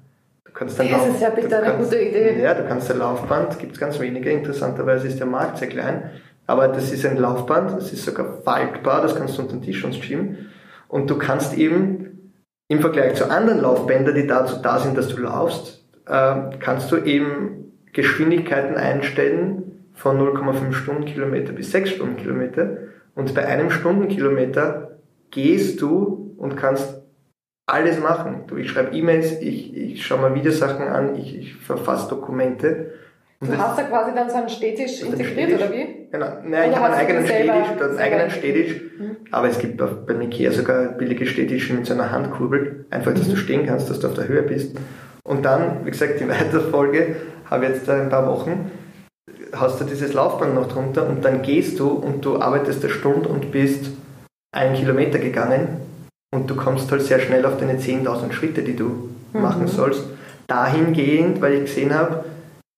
Du kannst dann das Lauf, ist ja bitte eine kannst, gute Idee. Ja, du kannst ein Laufband, gibt es ganz wenige, interessanterweise ist der Markt sehr klein, aber das ist ein Laufband, das ist sogar faltbar, das kannst du unter den Tisch und schieben und du kannst eben im Vergleich zu anderen Laufbändern, die dazu da sind, dass du laufst, äh, kannst du eben Geschwindigkeiten einstellen von 0,5 Stundenkilometer bis 6 Stundenkilometer. Und bei einem Stundenkilometer gehst du und kannst alles machen. Du, ich schreibe E-Mails, ich, ich schaue mal Videosachen an, ich, ich verfasse Dokumente. Und du hast da quasi dann so einen Städtisch integriert, oder wie? Genau. Nein, ich habe einen eigenen Städtisch, einen eigenen Städtisch. Mhm. Aber es gibt beim Ikea sogar billige Städtische mit so einer Handkurbel. Einfach, dass mhm. du stehen kannst, dass du auf der Höhe bist. Und dann, wie gesagt, die [laughs] Weiterfolge habe jetzt ein paar Wochen, hast du dieses Laufband noch drunter und dann gehst du und du arbeitest eine Stunde und bist einen Kilometer gegangen und du kommst halt sehr schnell auf deine 10.000 Schritte, die du mhm. machen sollst. Dahingehend, weil ich gesehen habe,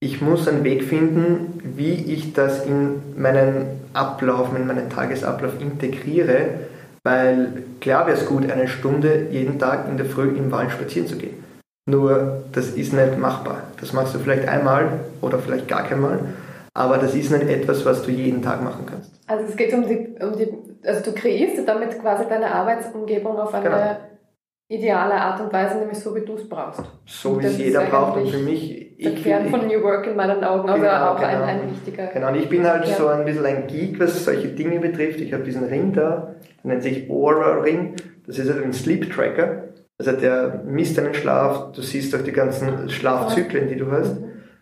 ich muss einen Weg finden, wie ich das in meinen Ablauf, in meinen Tagesablauf integriere, weil klar wäre es gut, eine Stunde jeden Tag in der Früh im Wald spazieren zu gehen. Nur das ist nicht machbar. Das machst du vielleicht einmal oder vielleicht gar keinmal, aber das ist nicht etwas, was du jeden Tag machen kannst. Also es geht um die, um die also du kreierst damit quasi deine Arbeitsumgebung auf eine genau. ideale Art und Weise, nämlich so wie du es brauchst. So wie es jeder braucht. Und für mich der Kern von New Work in meinen Augen, also genau, auch genau. Ein, ein wichtiger. Genau, und ich bin halt Kern. so ein bisschen ein Geek, was solche Dinge betrifft. Ich habe diesen Ring da, der nennt sich Aura Ring. Das ist halt ein Sleep Tracker. Also der misst deinen Schlaf, du siehst auch die ganzen Schlafzyklen, die du hast.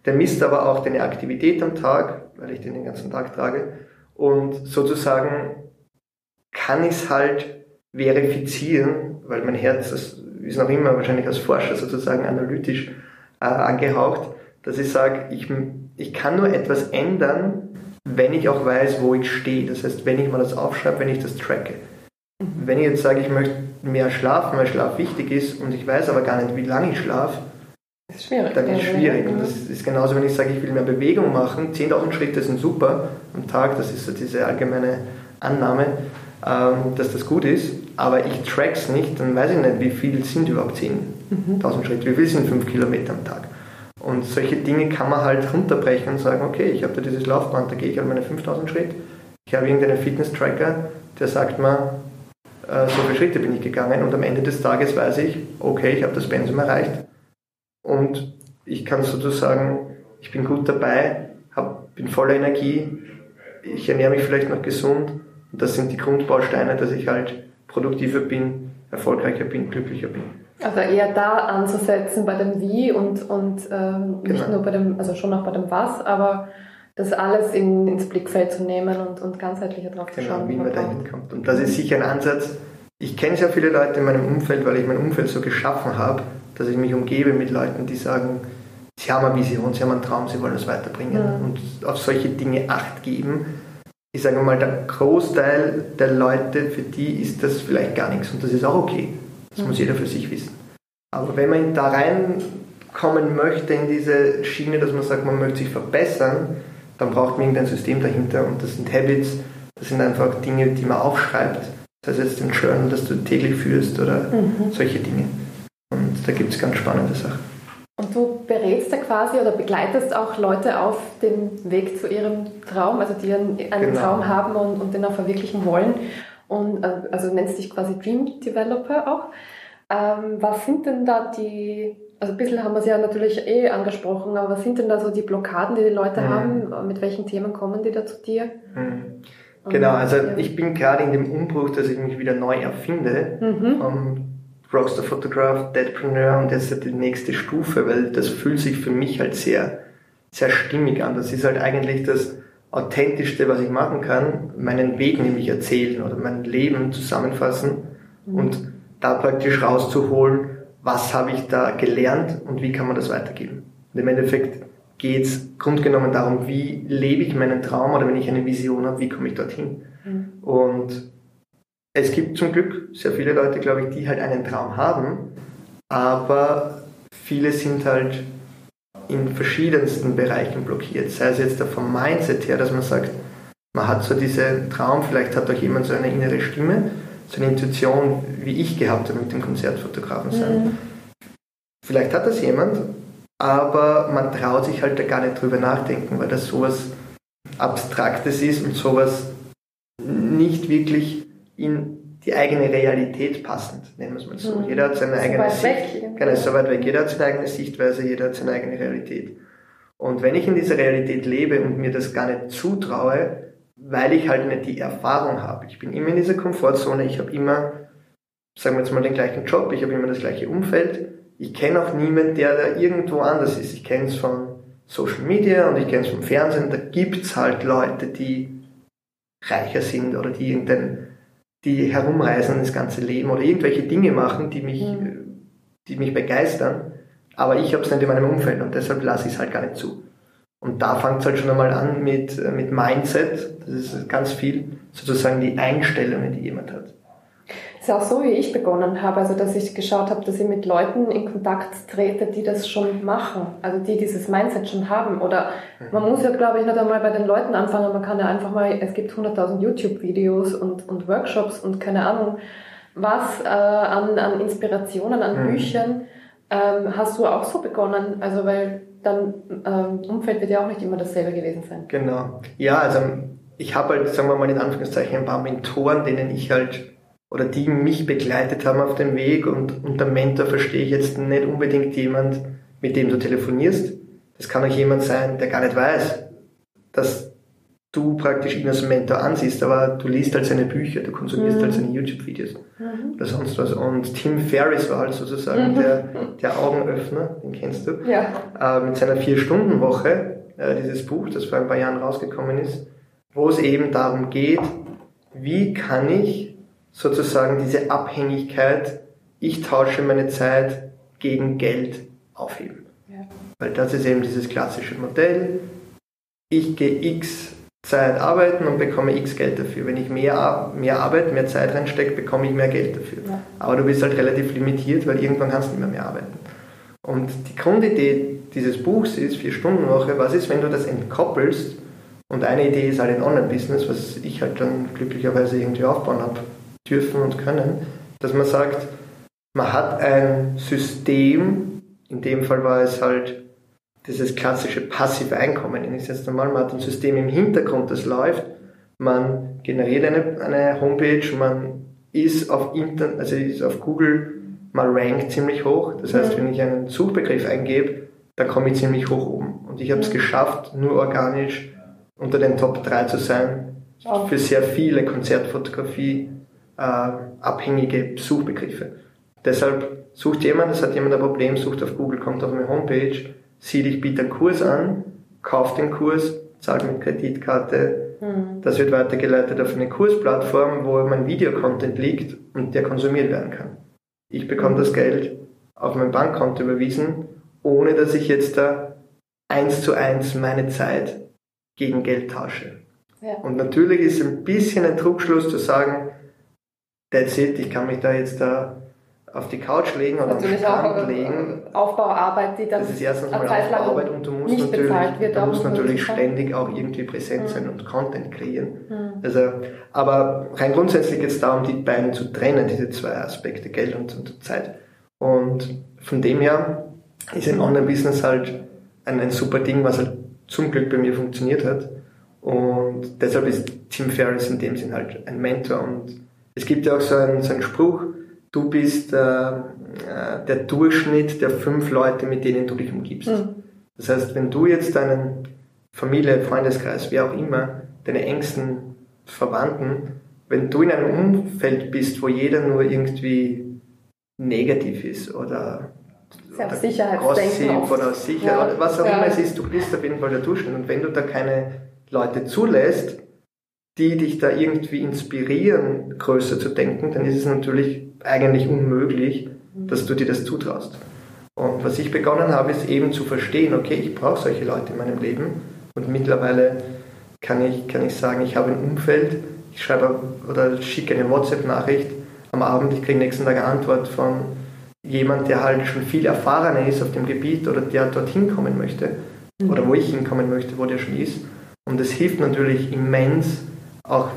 Der misst aber auch deine Aktivität am Tag, weil ich den den ganzen Tag trage. Und sozusagen kann ich es halt verifizieren, weil mein Herz, das ist noch immer wahrscheinlich als Forscher sozusagen analytisch äh, angehaucht, dass ich sage, ich, ich kann nur etwas ändern, wenn ich auch weiß, wo ich stehe. Das heißt, wenn ich mal das aufschreibe, wenn ich das tracke. Wenn ich jetzt sage, ich möchte mehr schlafen, weil Schlaf wichtig ist und ich weiß aber gar nicht, wie lange ich schlafe, das ist schwierig. Dann ist es schwierig. Und das ist genauso, wenn ich sage, ich will mehr Bewegung machen. 10.000 Schritte sind super am Tag, das ist so diese allgemeine Annahme, ähm, dass das gut ist. Aber ich track's nicht, dann weiß ich nicht, wie viel sind überhaupt 10.000 mhm. Schritte, wie viel sind 5 Kilometer am Tag. Und solche Dinge kann man halt runterbrechen und sagen, okay, ich habe da dieses Laufband, da gehe ich an meine 5000 Schritte. Ich habe irgendeinen Fitness-Tracker, der sagt mir, äh, so viele Schritte bin ich gegangen und am Ende des Tages weiß ich, okay, ich habe das Pensum erreicht und ich kann sozusagen, ich bin gut dabei, hab, bin voller Energie, ich ernähre mich vielleicht noch gesund und das sind die Grundbausteine, dass ich halt produktiver bin, erfolgreicher bin, glücklicher bin. Also eher da anzusetzen bei dem Wie und, und ähm, nicht genau. nur bei dem, also schon auch bei dem Was, aber das alles in, ins Blickfeld zu nehmen und, und ganzheitlicher drauf genau, zu schauen. wie man da hinkommt. Und das ist sicher ein Ansatz. Ich kenne sehr viele Leute in meinem Umfeld, weil ich mein Umfeld so geschaffen habe, dass ich mich umgebe mit Leuten, die sagen, sie haben eine Vision, sie haben einen Traum, sie wollen das weiterbringen ja. und auf solche Dinge Acht geben. Ich sage mal, der Großteil der Leute, für die ist das vielleicht gar nichts und das ist auch okay. Das mhm. muss jeder für sich wissen. Aber wenn man da reinkommen möchte in diese Schiene, dass man sagt, man möchte sich verbessern, dann braucht man irgendein System dahinter und das sind Habits, das sind einfach Dinge, die man aufschreibt. Das heißt jetzt ein Journal, das du täglich führst oder mhm. solche Dinge. Und da gibt es ganz spannende Sachen. Und du berätst da quasi oder begleitest auch Leute auf dem Weg zu ihrem Traum, also die einen, einen genau. Traum haben und, und den auch verwirklichen wollen. Und äh, also nennst dich quasi Dream Developer auch. Ähm, was sind denn da die also ein bisschen haben wir es ja natürlich eh angesprochen, aber was sind denn da so die Blockaden, die die Leute mhm. haben? Mit welchen Themen kommen die da zu dir? Mhm. Genau, also ich bin gerade in dem Umbruch, dass ich mich wieder neu erfinde. Mhm. Um, Rockstar Photograph, Deadpreneur und jetzt die nächste Stufe, weil das fühlt sich für mich halt sehr, sehr stimmig an. Das ist halt eigentlich das Authentischste, was ich machen kann, meinen Weg nämlich erzählen oder mein Leben zusammenfassen mhm. und da praktisch rauszuholen, was habe ich da gelernt und wie kann man das weitergeben. Und im Endeffekt geht es grundgenommen darum, wie lebe ich meinen Traum oder wenn ich eine Vision habe, wie komme ich dorthin. Mhm. Und es gibt zum Glück sehr viele Leute, glaube ich, die halt einen Traum haben, aber viele sind halt in verschiedensten Bereichen blockiert. Sei es jetzt vom Mindset her, dass man sagt, man hat so diesen Traum, vielleicht hat auch jemand so eine innere Stimme, so eine Intuition, wie ich gehabt habe mit dem Konzertfotografen sein. Mhm. Vielleicht hat das jemand, aber man traut sich halt da gar nicht drüber nachdenken, weil das sowas Abstraktes ist und sowas nicht wirklich in die eigene Realität passend, nennen wir es mal so. Mhm. Jeder hat seine eigene Sicht. Genau, so weit weg. Jeder hat seine eigene Sichtweise, jeder hat seine eigene Realität. Und wenn ich in dieser Realität lebe und mir das gar nicht zutraue, weil ich halt nicht die Erfahrung habe. Ich bin immer in dieser Komfortzone, ich habe immer, sagen wir jetzt mal, den gleichen Job, ich habe immer das gleiche Umfeld. Ich kenne auch niemanden, der da irgendwo anders ist. Ich kenne es von Social Media und ich kenne es vom Fernsehen. Da gibt es halt Leute, die reicher sind oder die irgendein, die herumreisen das ganze Leben oder irgendwelche Dinge machen, die mich, mhm. die mich begeistern. Aber ich habe es nicht in meinem Umfeld und deshalb lasse ich es halt gar nicht zu. Und da fängt es halt schon einmal an mit, äh, mit Mindset. Das ist ganz viel sozusagen die Einstellungen, die jemand hat. Ist auch so, wie ich begonnen habe, also dass ich geschaut habe, dass ich mit Leuten in Kontakt trete, die das schon machen, also die dieses Mindset schon haben. Oder man muss ja, glaube ich, nicht einmal bei den Leuten anfangen, man kann ja einfach mal, es gibt 100.000 YouTube-Videos und, und Workshops und keine Ahnung, was äh, an, an Inspirationen, an mhm. Büchern. Ähm, hast du auch so begonnen? Also weil dann ähm, Umfeld wird ja auch nicht immer dasselbe gewesen sein. Genau. Ja, also ich habe halt, sagen wir mal in Anführungszeichen, ein paar Mentoren, denen ich halt oder die mich begleitet haben auf dem Weg und unter Mentor verstehe ich jetzt nicht unbedingt jemand, mit dem du telefonierst. Das kann auch jemand sein, der gar nicht weiß, dass du praktisch ihn als Mentor ansiehst, aber du liest halt seine Bücher, du konsumierst halt mhm. halt seine YouTube-Videos mhm. oder sonst was. Und Tim Ferriss war halt sozusagen mhm. der, [laughs] der Augenöffner, den kennst du, ja. äh, mit seiner Vier-Stunden-Woche, äh, dieses Buch, das vor ein paar Jahren rausgekommen ist, wo es eben darum geht, wie kann ich sozusagen diese Abhängigkeit, ich tausche meine Zeit gegen Geld aufheben. Ja. Weil das ist eben dieses klassische Modell, ich gehe x Zeit arbeiten und bekomme x Geld dafür. Wenn ich mehr, mehr Arbeit, mehr Zeit reinstecke, bekomme ich mehr Geld dafür. Ja. Aber du bist halt relativ limitiert, weil irgendwann kannst du nicht mehr, mehr arbeiten. Und die Grundidee dieses Buchs ist, vier Stunden Woche, was ist, wenn du das entkoppelst und eine Idee ist halt ein Online-Business, was ich halt dann glücklicherweise irgendwie aufbauen habe dürfen und können, dass man sagt, man hat ein System, in dem Fall war es halt dieses klassische passive Einkommen. Ich nenne jetzt einmal, man hat ein System im Hintergrund, das läuft, man generiert eine, eine Homepage, man ist auf Internet, also ist auf Google mal rankt ziemlich hoch. Das heißt, mhm. wenn ich einen Suchbegriff eingebe, dann komme ich ziemlich hoch oben. Und ich habe es mhm. geschafft, nur organisch unter den Top 3 zu sein für sehr viele Konzertfotografie äh, abhängige Suchbegriffe. Deshalb sucht jemand, das hat jemand ein Problem, sucht auf Google, kommt auf meine Homepage, sieht, ich biete einen Kurs an, kauft den Kurs, zahlt mit Kreditkarte. Mhm. Das wird weitergeleitet auf eine Kursplattform, wo mein Videocontent liegt und der konsumiert werden kann. Ich bekomme mhm. das Geld auf mein Bankkonto überwiesen, ohne dass ich jetzt da eins zu eins meine Zeit gegen Geld tausche. Ja. Und natürlich ist ein bisschen ein Trugschluss zu sagen, that's it, ich kann mich da jetzt da auf die Couch legen oder natürlich am Strand auch, legen. Aufbauarbeit, die dann das ist erstens mal Aufbauarbeit und du musst natürlich, wird, du musst natürlich ständig auch irgendwie präsent mhm. sein und Content kreieren. Mhm. Also, aber rein grundsätzlich geht es darum, die beiden zu trennen, diese zwei Aspekte, Geld und, und Zeit. Und von dem her ist ein Online-Business halt ein, ein super Ding, was halt zum Glück bei mir funktioniert hat. Und deshalb ist Tim Ferriss in dem Sinn halt ein Mentor. Und es gibt ja auch so einen, so einen Spruch, du bist äh, äh, der Durchschnitt der fünf Leute, mit denen du dich umgibst. Mhm. Das heißt, wenn du jetzt deinen Familie, Freundeskreis, wie auch immer, deine engsten Verwandten, wenn du in einem Umfeld bist, wo jeder nur irgendwie negativ ist oder Selbstsicherheitsdenken oder sicher ja. oder was auch ja. immer es ist, du bist auf jeden Fall der Durchschnitt. Und wenn du da keine Leute zulässt, die dich da irgendwie inspirieren, größer zu denken, dann ist es natürlich eigentlich unmöglich, dass du dir das zutraust. Und was ich begonnen habe, ist eben zu verstehen, okay, ich brauche solche Leute in meinem Leben. Und mittlerweile kann ich, kann ich sagen, ich habe ein Umfeld, ich schreibe oder schicke eine WhatsApp-Nachricht am Abend, ich kriege nächsten Tag eine Antwort von jemand, der halt schon viel erfahrener ist auf dem Gebiet oder der dorthin kommen möchte mhm. oder wo ich hinkommen möchte, wo der schon ist. Und es hilft natürlich immens, auch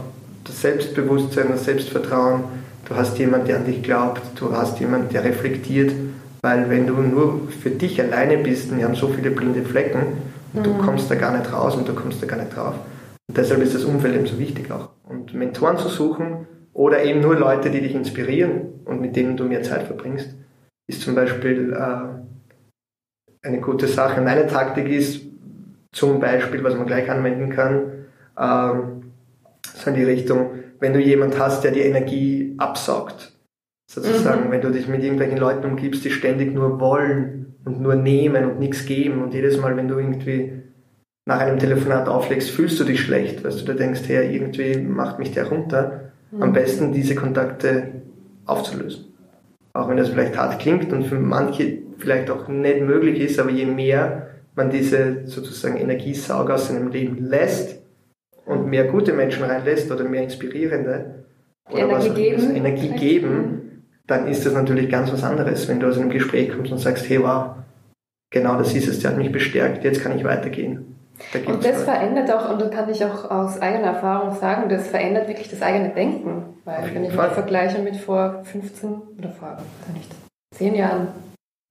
das Selbstbewusstsein, das Selbstvertrauen, du hast jemanden, der an dich glaubt, du hast jemanden, der reflektiert, weil wenn du nur für dich alleine bist, und wir haben so viele blinde Flecken, und mhm. du kommst da gar nicht raus und du kommst da gar nicht drauf. Und deshalb ist das Umfeld eben so wichtig auch. Und Mentoren zu suchen oder eben nur Leute, die dich inspirieren und mit denen du mehr Zeit verbringst, ist zum Beispiel äh, eine gute Sache. Und eine Taktik ist zum Beispiel, was man gleich anwenden kann, äh, so in die Richtung, wenn du jemand hast, der die Energie absaugt. Sozusagen, mhm. wenn du dich mit irgendwelchen Leuten umgibst, die ständig nur wollen und nur nehmen und nichts geben und jedes Mal, wenn du irgendwie nach einem Telefonat auflegst, fühlst du dich schlecht, weil du da denkst, hey, irgendwie macht mich der runter. Mhm. Am besten diese Kontakte aufzulösen. Auch wenn das vielleicht hart klingt und für manche vielleicht auch nicht möglich ist, aber je mehr man diese sozusagen Energiesauger aus seinem Leben lässt, und mehr gute Menschen reinlässt oder mehr inspirierende oder Energie, geben. Energie geben, dann ist das natürlich ganz was anderes, wenn du aus einem Gespräch kommst und sagst, hey wow, genau das ist es, der hat mich bestärkt, jetzt kann ich weitergehen. Da und das was. verändert auch, und da kann ich auch aus eigener Erfahrung sagen, das verändert wirklich das eigene Denken. Weil wenn ich mich vergleiche mit vor 15 oder vor nicht, 10 Jahren,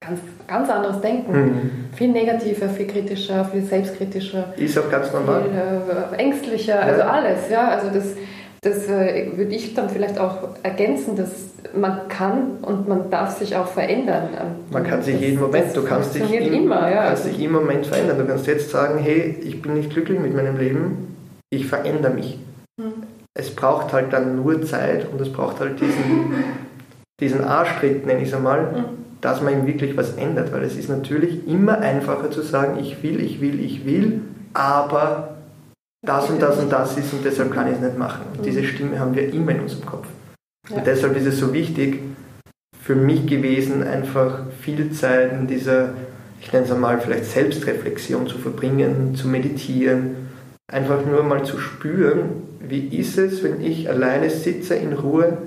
ganz, ganz anderes Denken. Mhm. Viel negativer, viel kritischer, viel selbstkritischer. Ist auch ganz normal. Viel äh, ängstlicher, also alles. Ja, also das, das äh, würde ich dann vielleicht auch ergänzen, dass man kann und man darf sich auch verändern. Man kann sich jeden Moment, du kannst dich, im, immer, ja. kannst dich im Moment verändern. Du kannst jetzt sagen, hey, ich bin nicht glücklich mit meinem Leben, ich verändere mich. Hm. Es braucht halt dann nur Zeit und es braucht halt diesen, [laughs] diesen Arschtritt, nenne ich es einmal, hm. Dass man ihm wirklich was ändert. Weil es ist natürlich immer einfacher zu sagen, ich will, ich will, ich will, aber das und das und das ist und deshalb kann ich es nicht machen. Und diese Stimme haben wir immer in unserem Kopf. Und deshalb ist es so wichtig für mich gewesen, einfach viel Zeit in dieser, ich nenne es einmal, vielleicht Selbstreflexion zu verbringen, zu meditieren, einfach nur mal zu spüren, wie ist es, wenn ich alleine sitze in Ruhe,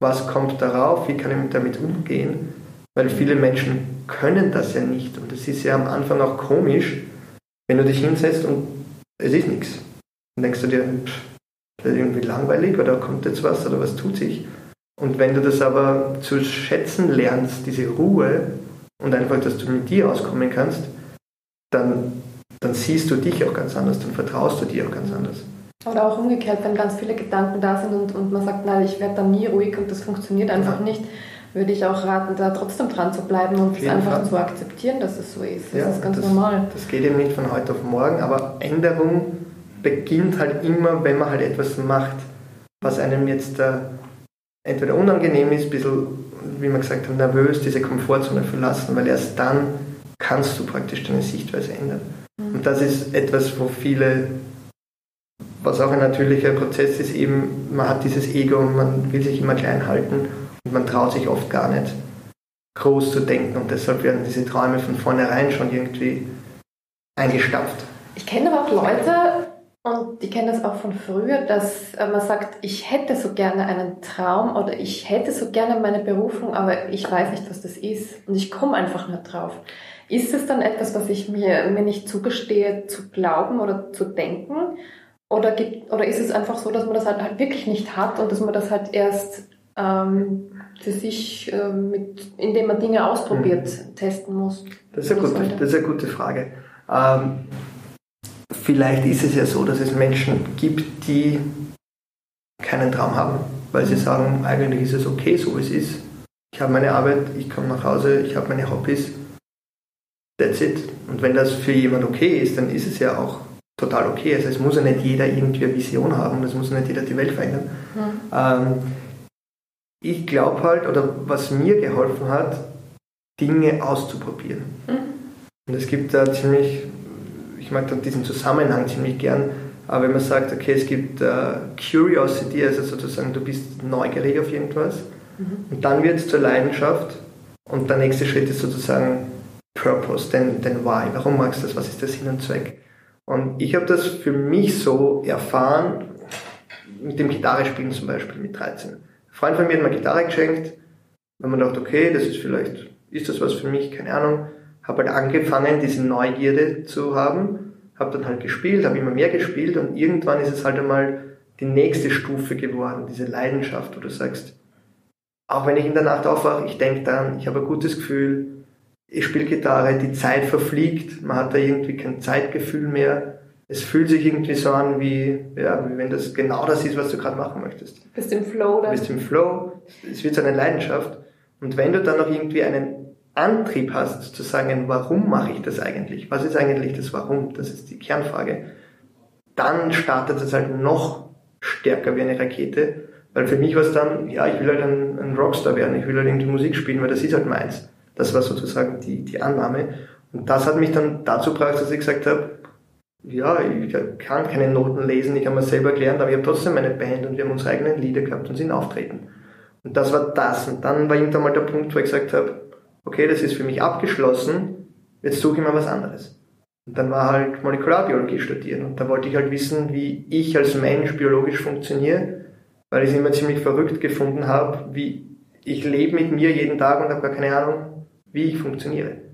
was kommt darauf, wie kann ich damit umgehen, weil viele Menschen können das ja nicht und es ist ja am Anfang auch komisch, wenn du dich hinsetzt und es ist nichts. Dann denkst du dir, pff, das ist irgendwie langweilig oder kommt jetzt was oder was tut sich. Und wenn du das aber zu schätzen lernst, diese Ruhe und einfach, dass du mit dir auskommen kannst, dann, dann siehst du dich auch ganz anders, dann vertraust du dir auch ganz anders. Oder auch umgekehrt, wenn ganz viele Gedanken da sind und, und man sagt, nein, ich werde dann nie ruhig und das funktioniert einfach ja. nicht, würde ich auch raten, da trotzdem dran zu bleiben und es einfach Fall. zu akzeptieren, dass es so ist. Das ja, ist ganz das, normal. Das geht eben nicht von heute auf morgen, aber Änderung beginnt halt immer, wenn man halt etwas macht, was einem jetzt äh, entweder unangenehm ist, ein bisschen, wie man gesagt hat, nervös, diese Komfortzone verlassen, weil erst dann kannst du praktisch deine Sichtweise ändern. Mhm. Und das ist etwas, wo viele, was auch ein natürlicher Prozess ist, eben, man hat dieses Ego und man will sich immer klein halten man traut sich oft gar nicht groß zu denken und deshalb werden diese Träume von vornherein schon irgendwie eingestampft. Ich kenne aber auch Leute, und die kennen das auch von früher, dass äh, man sagt, ich hätte so gerne einen Traum oder ich hätte so gerne meine Berufung, aber ich weiß nicht, was das ist und ich komme einfach nicht drauf. Ist es dann etwas, was ich mir, mir nicht zugestehe zu glauben oder zu denken? Oder, gibt, oder ist es einfach so, dass man das halt, halt wirklich nicht hat und dass man das halt erst ähm, für sich, äh, mit, indem man Dinge ausprobiert, mhm. testen muss? Das ist, eine gute, das ist eine gute Frage. Ähm, Vielleicht ist es ja so, dass es Menschen gibt, die keinen Traum haben, weil sie sagen, eigentlich ist es okay, so wie es ist. Ich habe meine Arbeit, ich komme nach Hause, ich habe meine Hobbys. That's it. Und wenn das für jemand okay ist, dann ist es ja auch total okay. Also es muss ja nicht jeder irgendwie eine Vision haben, es muss nicht jeder die Welt verändern. Mhm. Ähm, ich glaube halt, oder was mir geholfen hat, Dinge auszuprobieren. Mhm. Und es gibt da ziemlich ich mag diesen Zusammenhang ziemlich gern, aber wenn man sagt, okay, es gibt uh, Curiosity, also sozusagen du bist neugierig auf irgendwas, mhm. und dann wird es zur Leidenschaft und der nächste Schritt ist sozusagen Purpose, denn, denn Why, warum magst du das, was ist der Sinn und Zweck? Und ich habe das für mich so erfahren, mit dem Gitarrespielen zum Beispiel mit 13. Freund von mir hat mir Gitarre geschenkt, wenn man dachte, okay, das ist vielleicht, ist das was für mich, keine Ahnung. Habe halt angefangen, diese Neugierde zu haben, habe dann halt gespielt, habe immer mehr gespielt und irgendwann ist es halt einmal die nächste Stufe geworden, diese Leidenschaft, wo du sagst, auch wenn ich in der Nacht aufwache, ich denke dann, ich habe ein gutes Gefühl, ich spiele Gitarre, die Zeit verfliegt, man hat da irgendwie kein Zeitgefühl mehr. Es fühlt sich irgendwie so an, wie, ja, wie wenn das genau das ist, was du gerade machen möchtest. Du bist im Flow? Du bist im Flow, es wird so eine Leidenschaft. Und wenn du dann noch irgendwie einen Antrieb hast, zu sagen, warum mache ich das eigentlich? Was ist eigentlich das Warum? Das ist die Kernfrage. Dann startet es halt noch stärker wie eine Rakete. Weil für mich war es dann, ja, ich will halt ein, ein, Rockstar werden, ich will halt irgendwie Musik spielen, weil das ist halt meins. Das war sozusagen die, die Annahme. Und das hat mich dann dazu gebracht, dass ich gesagt habe, ja, ich kann keine Noten lesen, ich habe mir selber gelernt, aber ich habe trotzdem meine Band und wir haben unsere eigenen Lieder gehabt und sind auftreten. Und das war das. Und dann war irgendwann mal der Punkt, wo ich gesagt habe, okay, das ist für mich abgeschlossen, jetzt suche ich mal was anderes. Und dann war halt Molekularbiologie studieren und da wollte ich halt wissen, wie ich als Mensch biologisch funktioniere, weil ich es immer ziemlich verrückt gefunden habe, wie ich lebe mit mir jeden Tag und habe gar keine Ahnung, wie ich funktioniere.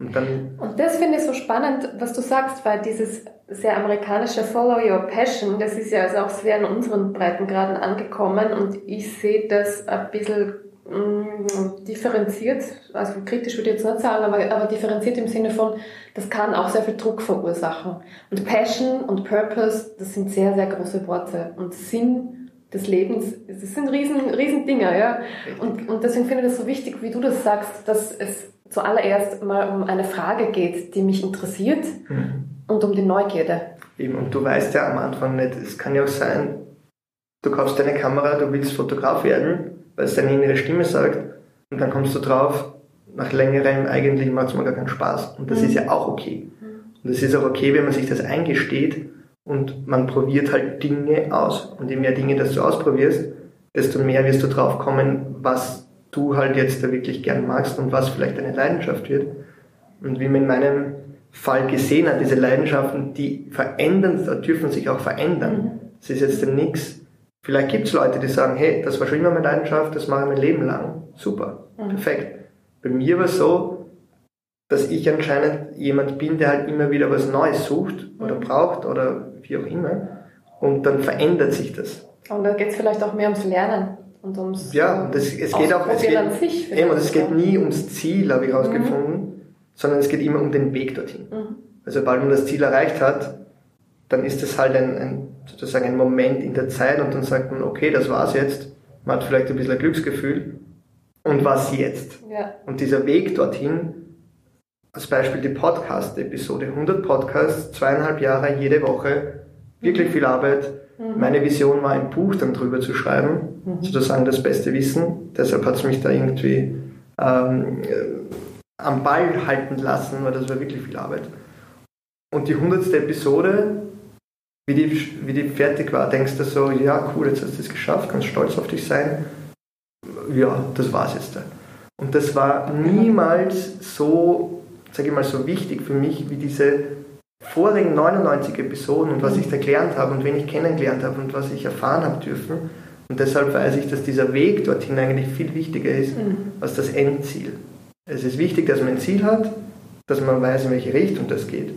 Und, dann und das finde ich so spannend, was du sagst, weil dieses sehr amerikanische Follow Your Passion, das ist ja also auch sehr in unseren Breitengraden angekommen und ich sehe das ein bisschen Mm, differenziert, also kritisch würde ich jetzt nicht sagen, aber, aber differenziert im Sinne von, das kann auch sehr viel Druck verursachen. Und Passion und Purpose, das sind sehr, sehr große Worte. Und Sinn des Lebens, das sind riesen, riesen Dinger, ja. Und, und deswegen finde ich das so wichtig, wie du das sagst, dass es zuallererst mal um eine Frage geht, die mich interessiert mhm. und um die Neugierde. Eben, und du weißt ja am Anfang nicht, es kann ja auch sein, du kaufst deine Kamera, du willst Fotograf werden, weil es deine innere Stimme sagt, und dann kommst du drauf, nach längerem eigentlich macht es mir gar keinen Spaß. Und das mhm. ist ja auch okay. Und es ist auch okay, wenn man sich das eingesteht und man probiert halt Dinge aus. Und je mehr Dinge, das du ausprobierst, desto mehr wirst du drauf kommen, was du halt jetzt da wirklich gern magst und was vielleicht deine Leidenschaft wird. Und wie man in meinem Fall gesehen hat, diese Leidenschaften, die verändern, dürfen sich auch verändern. Es ist jetzt nichts. Vielleicht gibt es Leute, die sagen, hey, das war schon immer meine Leidenschaft, das mache ich mein Leben lang. Super, mhm. perfekt. Bei mir war es so, dass ich anscheinend jemand bin, der halt immer wieder was Neues sucht oder mhm. braucht oder wie auch immer. Und dann verändert sich das. Und da geht es vielleicht auch mehr ums Lernen und ums Ja, das, es geht auch es geht, an sich. Eben, es geht nie ums Ziel, habe ich herausgefunden, mhm. sondern es geht immer um den Weg dorthin. Mhm. Also sobald man das Ziel erreicht hat, dann ist das halt ein, ein, sozusagen ein Moment in der Zeit und dann sagt man, okay, das war's jetzt. Man hat vielleicht ein bisschen ein Glücksgefühl. Und was jetzt? Ja. Und dieser Weg dorthin, als Beispiel die Podcast-Episode, 100 Podcasts, zweieinhalb Jahre, jede Woche, wirklich mhm. viel Arbeit. Mhm. Meine Vision war, ein Buch dann drüber zu schreiben, mhm. sozusagen das beste Wissen. Deshalb hat es mich da irgendwie ähm, äh, am Ball halten lassen, weil das war wirklich viel Arbeit. Und die 100. Episode, wie die, wie die fertig war, denkst du so, ja cool, jetzt hast du es geschafft, kannst stolz auf dich sein. Ja, das war's jetzt. Und das war niemals so sage ich mal, so wichtig für mich wie diese vorigen 99 Episoden und was ich da gelernt habe und wen ich kennengelernt habe und was ich erfahren habe dürfen. Und deshalb weiß ich, dass dieser Weg dorthin eigentlich viel wichtiger ist mhm. als das Endziel. Es ist wichtig, dass man ein Ziel hat, dass man weiß, in welche Richtung das geht.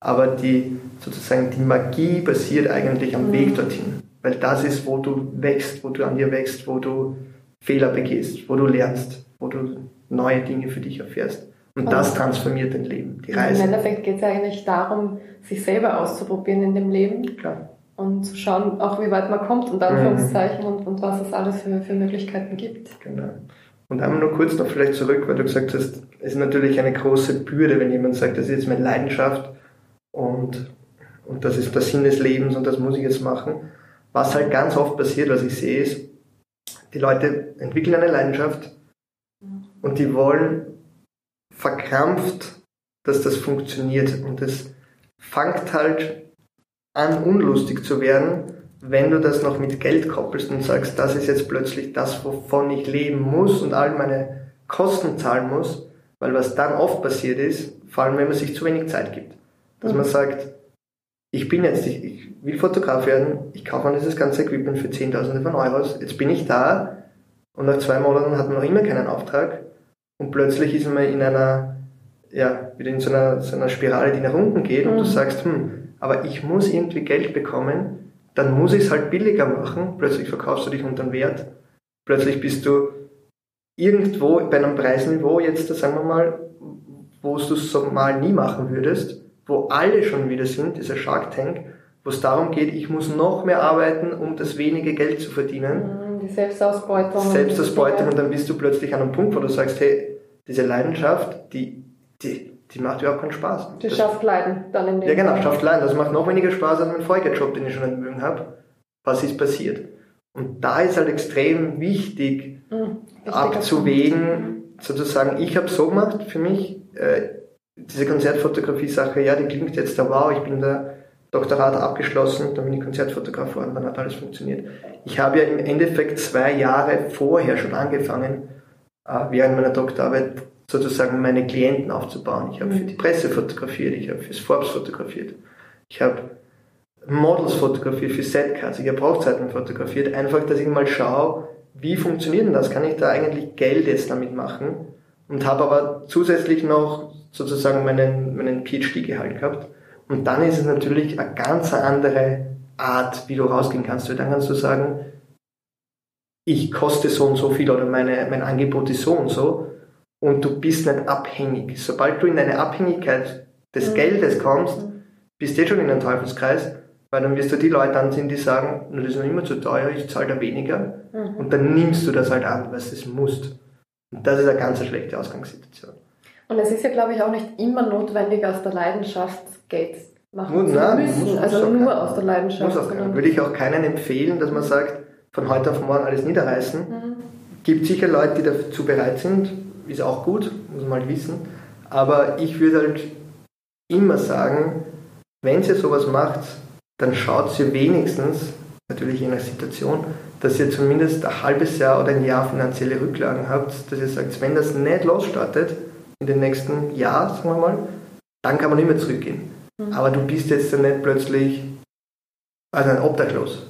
Aber die, sozusagen die Magie basiert eigentlich am mhm. Weg dorthin. Weil das ist, wo du wächst, wo du an dir wächst, wo du Fehler begehst, wo du lernst, wo du neue Dinge für dich erfährst. Und das transformiert dein Leben, die Reise. Im Endeffekt geht es eigentlich darum, sich selber auszuprobieren in dem Leben. Klar. Und zu schauen, auch wie weit man kommt, unter Anführungszeichen, mhm. und, und was es alles für, für Möglichkeiten gibt. Genau. Und einmal nur kurz noch vielleicht zurück, weil du gesagt hast, es ist natürlich eine große Bürde, wenn jemand sagt, das ist jetzt meine Leidenschaft und, und das ist der Sinn des Lebens und das muss ich jetzt machen. Was halt ganz oft passiert, was ich sehe, ist, die Leute entwickeln eine Leidenschaft und die wollen verkrampft, dass das funktioniert. Und es fängt halt an, unlustig zu werden, wenn du das noch mit Geld koppelst und sagst, das ist jetzt plötzlich das, wovon ich leben muss und all meine Kosten zahlen muss. Weil was dann oft passiert ist, vor allem wenn man sich zu wenig Zeit gibt, dass mhm. man sagt, ich bin jetzt, ich, ich will Fotograf werden, ich kaufe mir dieses ganze Equipment für Zehntausende von Euros, jetzt bin ich da und nach zwei Monaten hat man noch immer keinen Auftrag und plötzlich ist man in einer, ja, wieder in so einer, so einer Spirale, die nach unten geht und du mhm. sagst, hm, aber ich muss irgendwie Geld bekommen, dann muss ich es halt billiger machen, plötzlich verkaufst du dich unter den Wert, plötzlich bist du irgendwo bei einem Preisniveau, jetzt sagen wir mal, wo du es so mal nie machen würdest, wo alle schon wieder sind, dieser Shark Tank, wo es darum geht, ich muss noch mehr arbeiten, um das wenige Geld zu verdienen. Mhm, die Selbstausbeutung. Selbstausbeutung und dann bist du plötzlich an einem Punkt, wo du sagst, hey, diese Leidenschaft, die, die, die macht überhaupt keinen Spaß. Die das, schafft Leiden dann in dem Ja, genau, schafft Leiden. Das macht noch weniger Spaß als mein voriger Job, den ich schon entmögen habe. Was ist passiert? Und da ist halt extrem wichtig, mhm, abzuwägen, sozusagen, ich habe so gemacht für mich, äh, diese Konzertfotografie-Sache, ja, die klingt jetzt da wow, ich bin da Doktorat abgeschlossen, dann bin ich Konzertfotograf geworden, dann hat alles funktioniert. Ich habe ja im Endeffekt zwei Jahre vorher schon angefangen, äh, während meiner Doktorarbeit sozusagen meine Klienten aufzubauen. Ich habe für die Presse fotografiert, ich habe fürs Forbes fotografiert, ich habe Models fotografiert, für Setcards, ich habe Hochzeiten fotografiert, einfach, dass ich mal schaue, wie funktioniert denn das? Kann ich da eigentlich Geld jetzt damit machen? Und habe aber zusätzlich noch sozusagen meinen, meinen PhD-Gehalt gehabt. Und dann ist es natürlich eine ganz andere Art, wie du rausgehen kannst. Weil dann kannst du sagen, ich koste so und so viel oder meine, mein Angebot ist so und so und du bist nicht abhängig. Sobald du in eine Abhängigkeit des mhm. Geldes kommst, bist du eh schon in einem Teufelskreis, Weil dann wirst du die Leute anziehen, die sagen, das ist noch immer zu teuer, ich zahle da weniger. Mhm. Und dann nimmst du das halt an, weil du es musst. Und das ist eine ganz schlechte Ausgangssituation. Und es ist ja, glaube ich, auch nicht immer notwendig, aus der Leidenschaft Geld machen Nur, zu nein, müssen. Also nur kein, aus der Leidenschaft. Muss auch Würde ich auch keinen empfehlen, dass man sagt, von heute auf morgen alles niederreißen. Mhm. Gibt sicher Leute, die dazu bereit sind, ist auch gut, muss man halt wissen. Aber ich würde halt immer sagen, wenn ihr sowas macht, dann schaut ihr wenigstens, natürlich je nach Situation, dass ihr zumindest ein halbes Jahr oder ein Jahr finanzielle Rücklagen habt, dass ihr sagt, wenn das nicht losstartet, in den nächsten Jahr, sagen wir mal, dann kann man nicht mehr zurückgehen. Mhm. Aber du bist jetzt dann nicht plötzlich also ein Obdachlos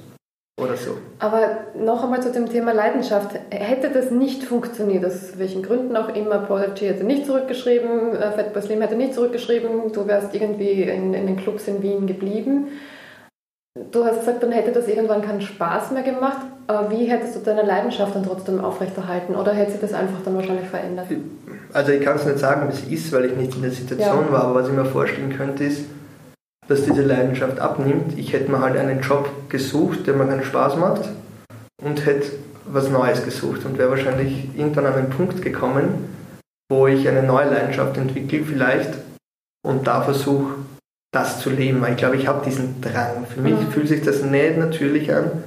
oder so. Aber noch einmal zu dem Thema Leidenschaft. Hätte das nicht funktioniert, aus welchen Gründen auch immer, Paul G. hätte nicht zurückgeschrieben, äh, Fatboy Slim hätte nicht zurückgeschrieben, du wärst irgendwie in, in den Clubs in Wien geblieben. Du hast gesagt, dann hätte das irgendwann keinen Spaß mehr gemacht. Aber wie hättest du deine Leidenschaft dann trotzdem aufrechterhalten? Oder hätte sich das einfach dann wahrscheinlich verändert? Also ich kann es nicht sagen, wie es ist, weil ich nicht in der Situation ja. war. Aber was ich mir vorstellen könnte, ist, dass diese Leidenschaft abnimmt. Ich hätte mir halt einen Job gesucht, der mir keinen Spaß macht und hätte was Neues gesucht und wäre wahrscheinlich irgendwann an einen Punkt gekommen, wo ich eine neue Leidenschaft entwickle vielleicht und da versuche, das zu leben. Weil ich glaube, ich habe diesen Drang. Für mich mhm. fühlt sich das nicht natürlich an,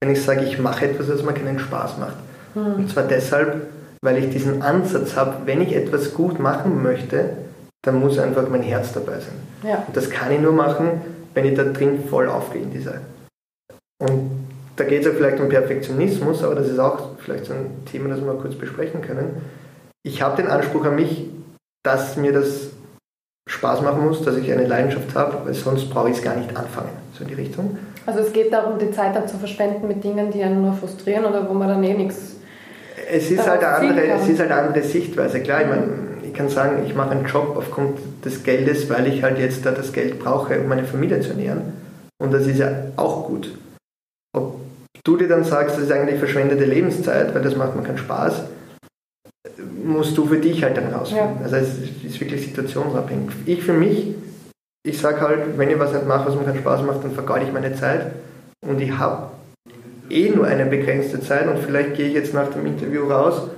wenn ich sage, ich mache etwas, was mir keinen Spaß macht. Mhm. Und zwar deshalb, weil ich diesen Ansatz habe, wenn ich etwas gut machen möchte, dann muss einfach mein Herz dabei sein. Ja. Und das kann ich nur machen, wenn ich da drin voll aufgehe in dieser. Und da geht es ja vielleicht um Perfektionismus, aber das ist auch vielleicht so ein Thema, das wir mal kurz besprechen können. Ich habe den Anspruch an mich, dass mir das Spaß machen muss, dass ich eine Leidenschaft habe, weil sonst brauche ich es gar nicht anfangen, so in die Richtung. Also es geht darum, die Zeit dann zu verschwenden mit Dingen, die einen nur frustrieren oder wo man dann eh nichts. Es ist, halt eine andere, es ist halt eine andere Sichtweise. Klar, ich meine, ich kann sagen, ich mache einen Job aufgrund des Geldes, weil ich halt jetzt da das Geld brauche, um meine Familie zu ernähren. Und das ist ja auch gut. Ob du dir dann sagst, das ist eigentlich verschwendete Lebenszeit, weil das macht mir keinen Spaß, musst du für dich halt dann rausfinden. Ja. Also es ist wirklich situationsabhängig. Ich für mich, ich sage halt, wenn ich was nicht mache, was mir keinen Spaß macht, dann vergeude ich meine Zeit. Und ich habe eh nur eine begrenzte Zeit und vielleicht gehe ich jetzt nach dem Interview raus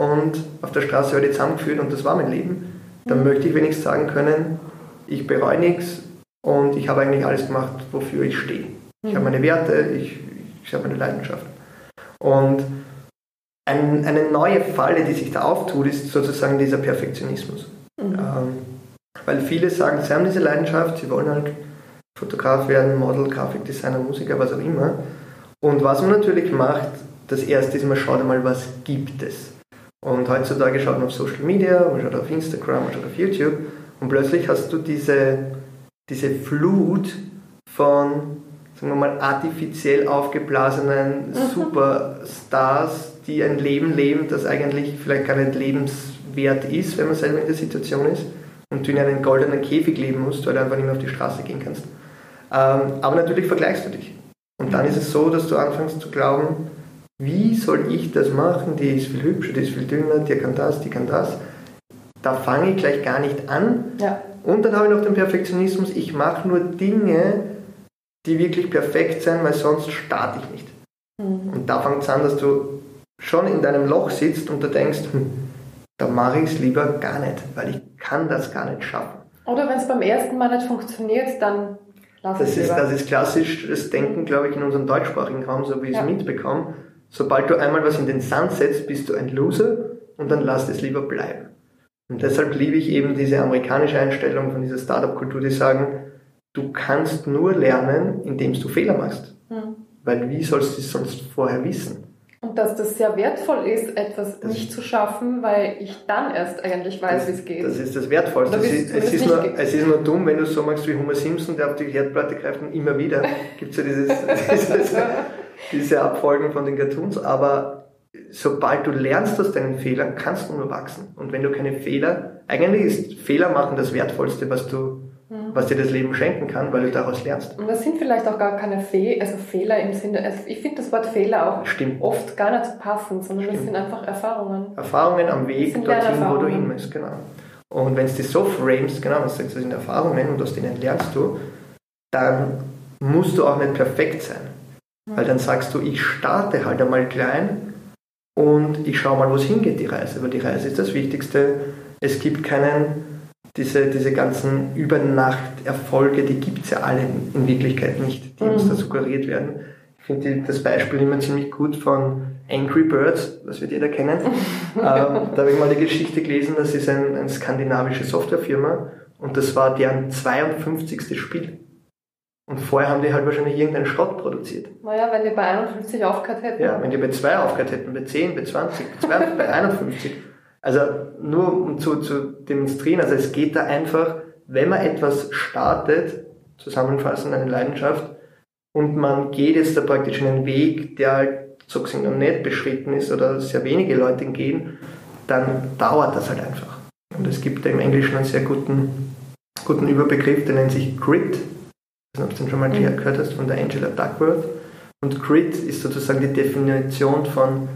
und auf der Straße werde ich zusammengeführt und das war mein Leben. Dann mhm. möchte ich wenigstens sagen können, ich bereue nichts und ich habe eigentlich alles gemacht, wofür ich stehe. Ich habe mhm. meine Werte, ich, ich habe meine Leidenschaft. Und ein, eine neue Falle, die sich da auftut, ist sozusagen dieser Perfektionismus. Mhm. Ähm, weil viele sagen, sie haben diese Leidenschaft, sie wollen halt Fotograf werden, Model, Grafikdesigner, Musiker, was auch immer. Und was man natürlich macht, das erste ist, man schaut einmal, was gibt es. Und heutzutage schaut man auf Social Media, man schaut auf Instagram, man schaut auf YouTube und plötzlich hast du diese, diese Flut von, sagen wir mal, artifiziell aufgeblasenen mhm. Superstars, die ein Leben leben, das eigentlich vielleicht gar nicht lebenswert ist, wenn man selber in der Situation ist und du in einem goldenen Käfig leben musst, weil du einfach nicht mehr auf die Straße gehen kannst. Ähm, aber natürlich vergleichst du dich. Und dann ist es so, dass du anfängst zu glauben, wie soll ich das machen? Die ist viel hübscher, die ist viel dünner, die kann das, die kann das. Da fange ich gleich gar nicht an. Ja. Und dann habe ich noch den Perfektionismus, ich mache nur Dinge, die wirklich perfekt sind, weil sonst starte ich nicht. Mhm. Und da fängt es an, dass du schon in deinem Loch sitzt und da denkst, hm, da mache ich es lieber gar nicht, weil ich kann das gar nicht schaffen. Oder wenn es beim ersten Mal nicht funktioniert, dann lass es lieber. Das ist klassisch das Denken, glaube ich, in unserem deutschsprachigen Raum, so wie ich es mitbekomme. Sobald du einmal was in den Sand setzt, bist du ein Loser und dann lass es lieber bleiben. Und deshalb liebe ich eben diese amerikanische Einstellung von dieser Startup-Kultur, die sagen, du kannst nur lernen, indem du Fehler machst. Mhm. Weil wie sollst du es sonst vorher wissen? Und dass das sehr wertvoll ist, etwas das nicht zu schaffen, weil ich dann erst eigentlich weiß, wie es geht. Das ist das Wertvollste. Es ist, es, ist nur, es ist nur dumm, wenn du so machst wie Homer Simpson, der auf die Herdplatte greift und immer wieder [laughs] gibt es ja dieses, dieses, [laughs] diese Abfolgen von den Cartoons. Aber sobald du lernst aus deinen Fehlern, kannst du nur wachsen. Und wenn du keine Fehler, eigentlich ist Fehler machen das Wertvollste, was du Mhm. was dir das Leben schenken kann, weil du daraus lernst. Und das sind vielleicht auch gar keine Fe also Fehler im Sinne, also ich finde das Wort Fehler auch Stimmt. oft gar nicht passend, sondern Stimmt. das sind einfach Erfahrungen. Erfahrungen am Weg dorthin, wo du hin willst, genau. Und wenn du die so framest, genau, was sagst das sind Erfahrungen und aus denen lernst du, dann musst du auch nicht perfekt sein. Weil dann sagst du, ich starte halt einmal klein und ich schaue mal, wo es hingeht, die Reise. Weil die Reise ist das Wichtigste. Es gibt keinen, diese, diese ganzen Übernacht-Erfolge, die gibt es ja alle in, Wirklichkeit nicht, die mhm. uns da suggeriert werden. Ich finde das Beispiel immer ziemlich gut von Angry Birds, das wird jeder kennen. [laughs] ähm, da habe ich mal die Geschichte gelesen, das ist ein, eine skandinavische Softwarefirma und das war deren 52. Spiel. Und vorher haben die halt wahrscheinlich irgendeinen Schrott produziert. Naja, wenn die bei 51 aufgehört hätten. Ja, wenn die bei 2 aufgehört hätten, bei 10, bei 20, bei 20, bei [laughs] 51. Also nur um zu, zu demonstrieren, also es geht da einfach, wenn man etwas startet, zusammenfassend eine Leidenschaft, und man geht jetzt da praktisch einen Weg, der halt sozusagen noch nicht beschritten ist oder sehr wenige Leute gehen, dann dauert das halt einfach. Und es gibt im Englischen einen sehr guten, guten Überbegriff, der nennt sich Grit. Du den schon mal mhm. gehört hast, von der Angela Duckworth. Und Grit ist sozusagen die Definition von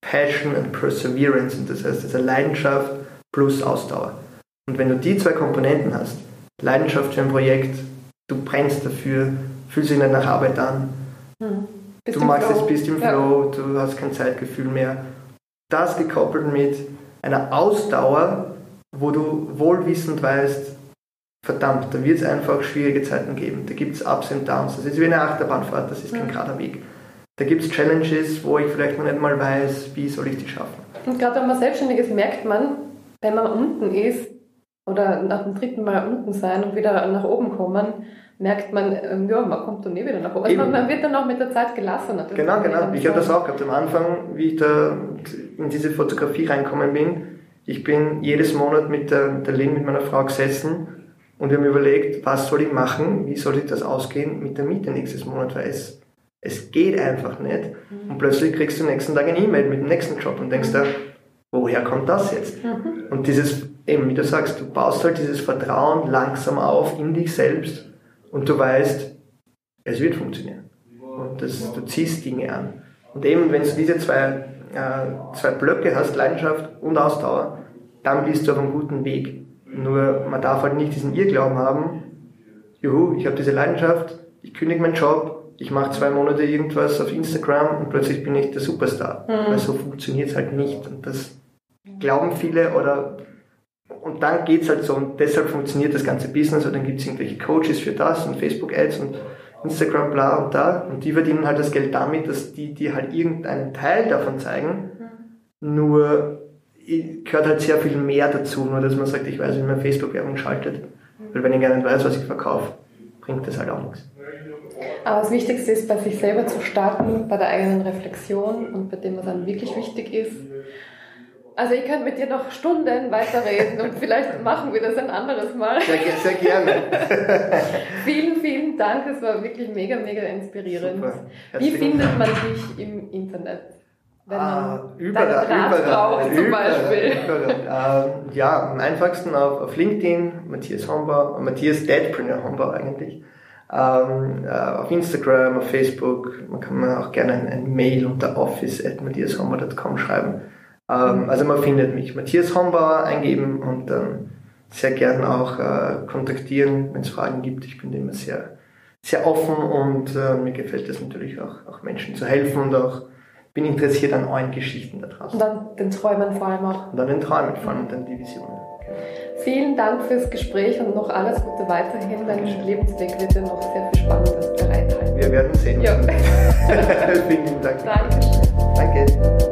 Passion and Perseverance. Und das heißt, also Leidenschaft plus Ausdauer. Und wenn du die zwei Komponenten hast, Leidenschaft für ein Projekt, du brennst dafür, fühlst dich nicht nach Arbeit an, mhm. du magst es, bist im Flow, ja. du hast kein Zeitgefühl mehr. Das gekoppelt mit einer Ausdauer, wo du wohlwissend weißt, verdammt, da wird es einfach schwierige Zeiten geben. Da gibt es Ups und Downs. Das ist wie eine Achterbahnfahrt, das ist kein gerader Weg. Da gibt es Challenges, wo ich vielleicht noch nicht mal weiß, wie soll ich die schaffen. Und gerade wenn man selbstständig ist, merkt man, wenn man unten ist oder nach dem dritten Mal unten sein und wieder nach oben kommen, merkt man, ähm, ja, man kommt dann nie wieder nach oben. Also man wird dann auch mit der Zeit gelassen. Genau, genau. Ich habe das auch gehabt. Am Anfang, wie ich da in diese Fotografie reinkommen bin, ich bin jedes Monat mit der, der Lynn, mit meiner Frau gesessen und wir haben überlegt, was soll ich machen, wie soll ich das ausgehen mit der Miete nächstes Monat, weil es, es geht einfach nicht. Mhm. Und plötzlich kriegst du nächsten Tag eine E-Mail mit dem nächsten Job und denkst da, woher kommt das jetzt? Mhm. Und dieses, eben wie du sagst, du baust halt dieses Vertrauen langsam auf in dich selbst und du weißt, es wird funktionieren. Und das, du ziehst Dinge an. Und eben, wenn du diese zwei, äh, zwei Blöcke hast, Leidenschaft und Ausdauer, dann bist du auf einem guten Weg. Nur man darf halt nicht diesen Irrglauben haben, juhu, ich habe diese Leidenschaft, ich kündige meinen Job, ich mache zwei Monate irgendwas auf Instagram und plötzlich bin ich der Superstar. Mhm. Weil so funktioniert es halt nicht. Und das glauben viele oder und dann geht's halt so und deshalb funktioniert das ganze Business und dann gibt's irgendwelche Coaches für das und Facebook-Ads und Instagram bla und da und die verdienen halt das Geld damit, dass die die halt irgendeinen Teil davon zeigen. Mhm. Nur gehört halt sehr viel mehr dazu, nur dass man sagt, ich weiß, wie man Facebook-Werbung schaltet. Weil wenn ich gar nicht weiß, was ich verkaufe, bringt das halt auch nichts. Aber das Wichtigste ist, bei sich selber zu starten, bei der eigenen Reflexion und bei dem, was dann wirklich wichtig ist. Also ich könnte mit dir noch Stunden weiterreden und vielleicht machen wir das ein anderes Mal. Sehr, sehr gerne. [laughs] vielen, vielen Dank. Es war wirklich mega, mega inspirierend. Wie findet man dich im Internet? Wenn ah, überall, überall, zum überall, Beispiel. Überall. Ähm, ja, am einfachsten auf, auf LinkedIn, Matthias Hombau, Matthias Deadpreneur Hombau eigentlich. Ähm, äh, auf Instagram, auf Facebook, man kann mir auch gerne ein, ein Mail unter office at matthiashombauer.com schreiben. Ähm, mhm. also man findet mich Matthias Hombauer eingeben und dann sehr gern auch äh, kontaktieren, wenn es Fragen gibt. Ich bin immer sehr, sehr offen und äh, mir gefällt es natürlich auch, auch Menschen zu helfen und auch bin interessiert an neuen Geschichten da draußen. Und dann den Träumen vor allem auch. Und dann den Träumen vor allem und dann die Visionen. Vielen Dank fürs Gespräch und noch alles Gute weiterhin. Dein Lebensweg wird dir noch sehr viel Spannendes bereithalten. Wir werden sehen. Ja. [laughs] Vielen Dank. Dankeschön. Danke.